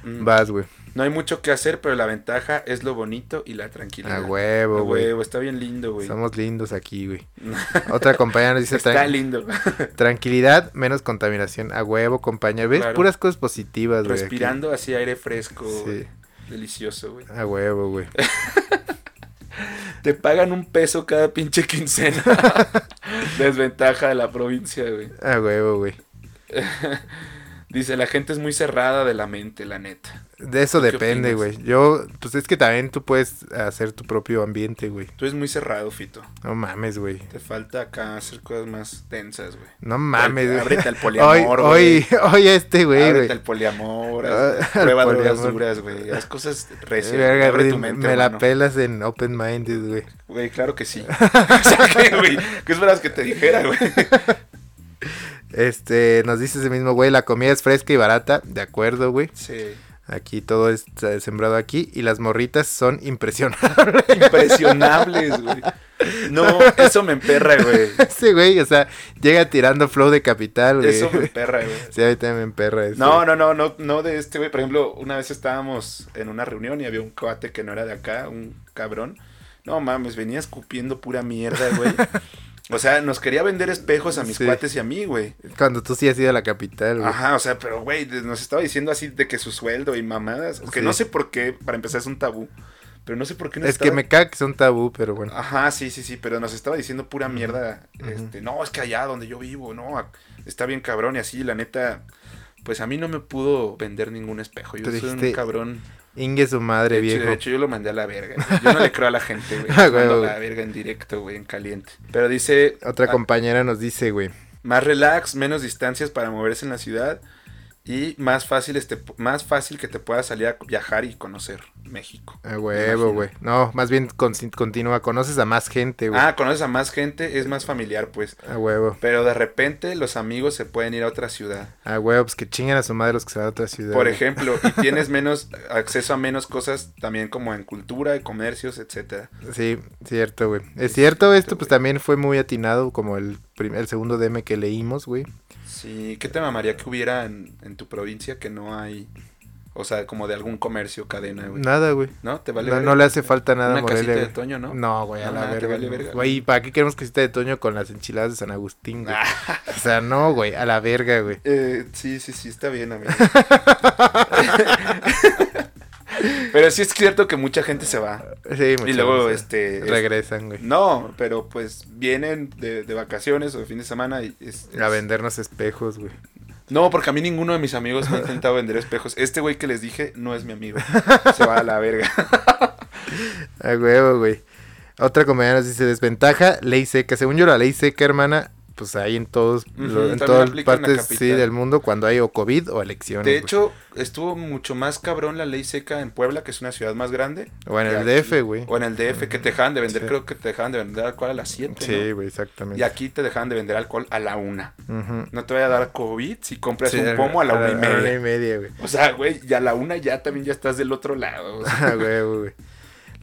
Mm. Vas, güey. No hay mucho que hacer, pero la ventaja es lo bonito y la tranquilidad. A huevo, güey. huevo, está bien lindo, güey. Somos lindos aquí, güey. <laughs> Otra compañera nos dice Está tran- lindo. <laughs> tranquilidad, menos contaminación. A huevo, compañera. ¿Ves? Claro. Puras cosas positivas, güey. Respirando así aire fresco. Sí. Delicioso, güey. A huevo, güey. <laughs> Te pagan un peso cada pinche quincena. <laughs> Desventaja de la provincia, güey. A huevo, güey. <laughs> Dice, la gente es muy cerrada de la mente, la neta. De eso ¿Tú qué depende, güey. Yo, pues es que también tú puedes hacer tu propio ambiente, güey. Tú eres muy cerrado, Fito. No mames, güey. Te falta acá hacer cosas más densas, güey. No mames, güey. Ábrete al <laughs> Hoy, poliamor, hoy, hoy este, güey, Ábrete güey. al poliamor, Ah, haz- <laughs> al prueba poliamor. duras, güey. Haz cosas. Verga, abre güey, tu mente, me la pelas en open minded, güey. Güey, claro que sí. <laughs> o sea, ¿qué, güey? ¿Qué esperas que te dijera, güey? Este, nos dice ese mismo, güey, la comida es fresca y barata. De acuerdo, güey. Sí. Aquí todo está sembrado aquí. Y las morritas son impresionantes. <laughs> Impresionables, güey. No, eso me emperra, güey. <laughs> Ese güey, o sea, llega tirando flow de capital, güey. Eso me emperra, güey. <laughs> Sí, a mí también me emperra eso. No, no, no, no, no de este, güey. Por ejemplo, una vez estábamos en una reunión y había un cuate que no era de acá, un cabrón. No mames, venía escupiendo pura mierda, güey. O sea, nos quería vender espejos a mis Sí. cuates y a mí, güey. Cuando tú sí has ido a la capital, güey. Ajá, o sea, pero güey, nos estaba diciendo así de que su sueldo y mamadas. Que Sí. no sé por qué, para empezar es un tabú. Pero no sé por qué nos es que estaba- me caga que son tabú, pero bueno. Ajá, sí, sí, sí, pero nos estaba diciendo pura mierda. Este, no, es que allá donde yo vivo, no, está bien cabrón y así, la neta. Pues a mí no me pudo vender ningún espejo. Yo soy un cabrón. Ingue su madre, De hecho, viejo. de hecho, yo lo mandé a la verga. güey. Yo no le creo a la gente, güey. <laughs> Ah, a la verga en directo, güey, en caliente. Pero dice. Otra ah, compañera nos dice, güey. Más relax, menos distancias para moverse en la ciudad. Y más fácil, este, más fácil que te puedas salir a viajar y conocer México. A huevo, güey. No, más bien con- continúa. Conoces a más gente, güey. Ah, conoces a más gente, es más familiar, pues. A huevo. Pero de repente los amigos se pueden ir a otra ciudad. A huevo, pues que chingan a su madre los que se van a otra ciudad. Por ejemplo, y <laughs> tienes menos acceso a menos cosas también como en cultura, comercios, etcétera. Sí, cierto, güey. Es cierto, esto pues también fue muy atinado como el, prim- el segundo DM que leímos, güey. Sí, ¿qué te mamaría que hubiera en, en tu provincia que no hay? O sea, como de algún comercio, cadena, güey. Nada, güey. ¿No? ¿Te vale no, verga? no le hace falta nada a Una Morelia. casita de. Toño, ¿no? No, güey, a No, la nada, te verga. vale verga, Güey, ¿para qué queremos casita de Toño con las enchiladas de San Agustín, güey? <laughs> O sea, no, güey, a la verga, güey. eh, sí, sí, sí, está bien, amigo. <laughs> pero sí es cierto que mucha gente se va. Sí, Y muchas luego, veces este... es- Regresan, güey. No, pero pues vienen de, de vacaciones o de fin de semana y... es- A es- vendernos espejos, güey. No, porque a mí ninguno de mis amigos me ha intentado vender espejos. Este güey que les dije no es mi amigo. Se va a la verga. <laughs> A huevo, güey. Otra compañera nos dice desventaja, ley seca. Según yo, la ley seca, hermana, pues hay en todos, lo- en todas partes sí, del mundo cuando hay o COVID o elecciones. De güey. hecho, estuvo mucho más cabrón la ley seca en Puebla, que es una ciudad más grande. o en el aquí. DF, güey. O en el DF, que te dejaban de vender, Sí. creo que te dejaban de vender alcohol a las 7. Sí, güey, exactamente. Y aquí te dejaban de vender alcohol a la 1. Ujú. No te vaya a dar COVID si compras Sí, un pomo a la 1 y a la una media. y media, güey. O sea, güey, ya a la 1 ya también ya estás del otro lado. o <laughs> sea. A huevo, güey.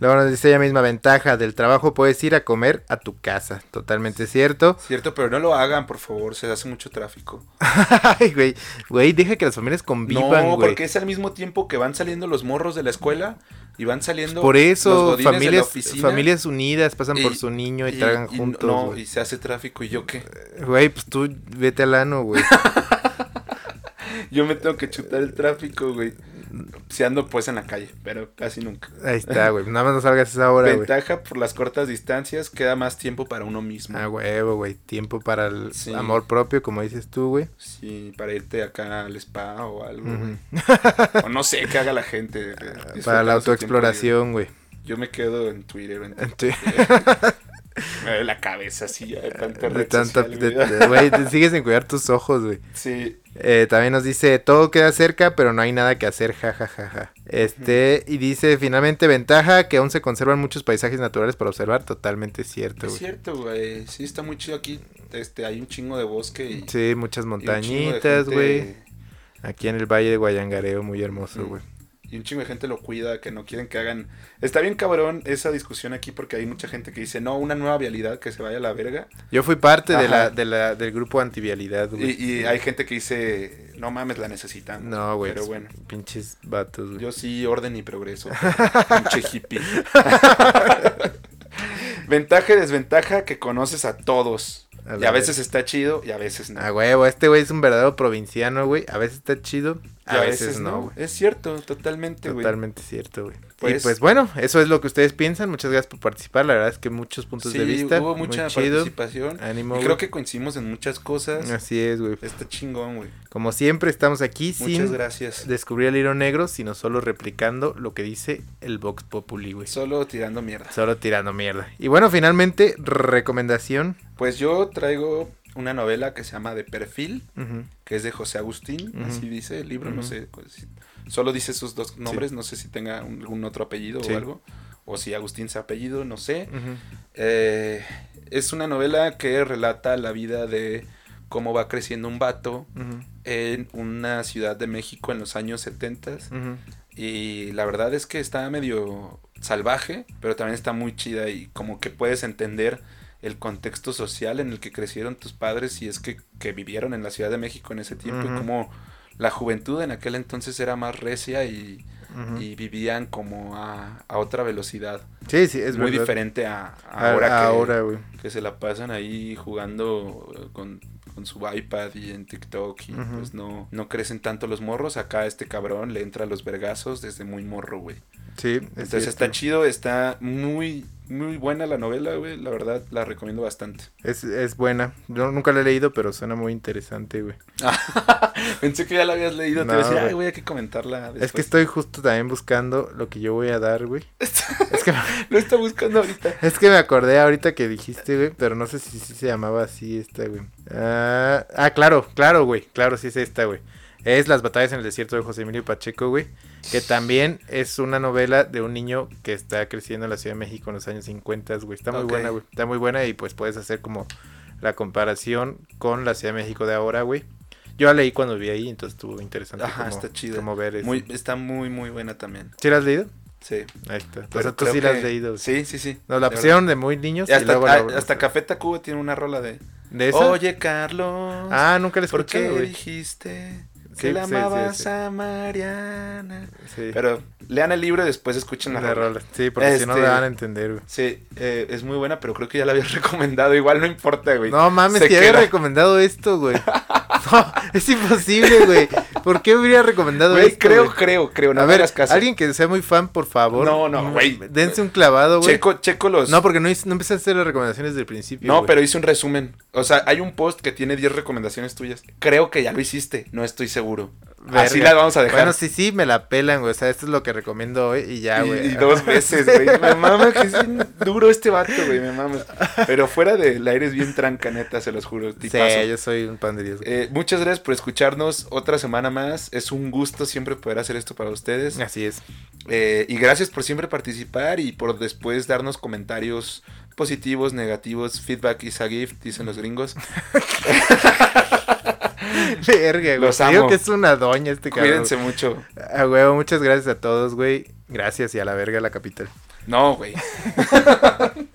Nos dice ella misma ventaja del trabajo puedes ir a comer a tu casa. Totalmente cierto. Cierto, pero no lo hagan, por favor, se hace mucho tráfico. <laughs> Ay, güey. Güey, deja que las familias convivan, no, porque es al mismo tiempo que van saliendo los morros de la escuela y van saliendo Por los eso, godines de la familias, oficina familias unidas pasan por su niño y, y- tragan y juntos. No, y se hace tráfico y yo qué. Güey, pues tú vete al ano, güey. <laughs> Yo me tengo que chutar el tráfico, güey. Si ando pues en la calle, pero casi nunca. Ahí está, güey. Nada más no salgas a esa hora, güey. Ventaja por las cortas distancias, queda más tiempo para uno mismo. Ah, huevo, güey. Tiempo para el Sí. amor propio, como dices tú, güey. Sí, para irte acá al spa o algo. güey. <laughs> O no sé qué haga la gente. eh, Para la autoexploración, güey. Yo me quedo en Twitter. en tu- <laughs> Me duele la cabeza así ya de tanta De red tanta, social, de- güey. de- güey, te sigues sin cuidar tus ojos, güey. <laughs> Sí, Eh, también nos dice, todo queda cerca, pero no hay nada que hacer, jajajaja. Este, y dice, finalmente, ventaja que aún se conservan muchos paisajes naturales para observar, totalmente cierto, es güey. cierto, güey. Sí, está muy chido aquí. Este, hay un chingo de bosque y. Sí, muchas montañitas, gente- güey. Aquí en el Valle de Guayangareo, muy hermoso, Mm. Y un chingo de gente lo cuida, que no quieren que hagan. Está bien cabrón esa discusión aquí porque hay mucha gente que dice, no, una nueva vialidad que se vaya a la verga. Yo fui parte de Ajá. la, de la, del grupo antivialidad, güey. y hay gente que dice, no mames, la necesitan. No, güey. Pero bueno, Pinches vatos, güey. yo sí, orden y progreso. <laughs> Pinche hippie. <laughs> Ventaja y desventaja que conoces a todos. A y a veces está chido y a veces no. A huevo, este güey es un verdadero provinciano, güey. A veces está chido, A, veces, no, güey. Es cierto, totalmente, güey. Totalmente cierto, güey. y Pues- pues bueno, eso es lo que ustedes piensan. Muchas gracias por participar. La verdad es que muchos puntos Sí, de vista. hubo muy mucha chido. participación. Ánimo, y creo que coincidimos en muchas cosas. Así es, güey. Está chingón, güey. Como siempre, estamos aquí Muchas sin gracias. descubrir el hilo negro, sino solo replicando lo que dice el Vox Populi, güey. Solo tirando mierda. Solo tirando mierda. Y bueno, finalmente, recomendación. Pues yo traigo una novela que se llama De Perfil, que es de José Agustín, así dice el libro, no sé, pues, solo dice sus dos nombres, no sé si tenga algún otro apellido Sí. o algo, o si Agustín se apellido, no sé. Eh, es una novela que relata la vida de cómo va creciendo un vato en una ciudad de México en los años 70 Ujú. y la verdad es que está medio salvaje, pero también está muy chida y como que puedes entender el contexto social en el que crecieron tus padres y es que, que vivieron en la Ciudad de México en ese tiempo Ujú. y cómo la juventud en aquel entonces era más recia y, vivían como a, a otra velocidad. Sí, sí, es muy verdad. diferente a, a A- ahora, que, ahora, güey. que se la pasan ahí jugando eh, con, con su iPad y en TikTok y pues no, no crecen tanto los morros. Acá este cabrón le entra a los vergazos desde muy morro, güey. Sí, es Entonces cierto. está chido, está muy, muy buena la novela, güey. La verdad, la recomiendo bastante. Es, es buena. Yo nunca la he leído, pero suena muy interesante, güey. <laughs> Pensé que ya la habías leído. No, te decía, ay, güey, hay que comentarla. Después. Es que estoy justo también buscando lo que yo voy a dar, güey. <laughs> Es que, <laughs> Lo está buscando ahorita. es que me acordé ahorita que dijiste, güey, pero no sé si, si se llamaba así esta, güey. Ah, ah, claro, claro, güey. Claro, sí es esta, güey. Es Las batallas en el desierto de José Emilio Pacheco, güey. Que también es una novela de un niño que está creciendo en la Ciudad de México en los años 50, güey. Está muy buena, güey. Está muy buena y pues puedes hacer como la comparación con la Ciudad de México de ahora, güey. Yo la leí cuando vi ahí, entonces estuvo interesante. Ajá, como- está chida. Como ver eso. Muy, está muy, muy buena también. ¿Sí la has leído? Sí. Ahí está. Pero tú sí la has leído. Sí, sí, sí. Nos la De pusieron de muy niños verdad. y, Y hasta, luego ah, la- hasta Café Tacuba tiene una rola de... ¿De esa? Oye, Carlos. Ah, nunca la he ¿Por qué güey. dijiste Que la sí, sí, amabas sí. a Mariana? Sí. Pero lean el libro y después escuchen la, la rola. rola. Sí, porque si no Este- la van a entender, güey. Sí, eh, es muy buena, pero creo que ya la habías <laughs> recomendado. Igual no importa, güey. No mames, Se que había recomendado esto, güey. <laughs> No, es imposible, güey. ¿Por qué hubiera recomendado Güey, esto? creo, güey? creo, creo. No a ver, caso. alguien que sea muy fan, por favor. No, no, güey. Dense un clavado, güey. Checo, checo los... No, porque no, no empecé a hacer las recomendaciones del principio. No, güey. pero hice un resumen. O sea, hay un post que tiene 10 recomendaciones tuyas. Creo que ya lo hiciste, no estoy seguro. Así las vamos a dejar. Bueno, sí, sí, me la pelan, güey. O sea, esto es lo que recomiendo hoy y ya, güey. y dos veces, güey. <laughs> Me mama que es bien duro este vato, güey. Me mama. Pero fuera del aire es bien tranca, neta, se los juro. Sí, tipazo. yo soy un pan de Dios. Eh, muchas gracias por escucharnos otra semana más. Es un gusto siempre poder hacer esto para ustedes. Así es. Eh, y gracias por siempre participar y por después darnos comentarios positivos, negativos. Feedback is a gift, dicen los gringos. <laughs> Verga, güey. Los Te digo amo. que es una doña este cabrón. Cuídense mucho. A huevo, muchas gracias a todos, güey. Gracias y a la verga la capital. No, güey. <laughs>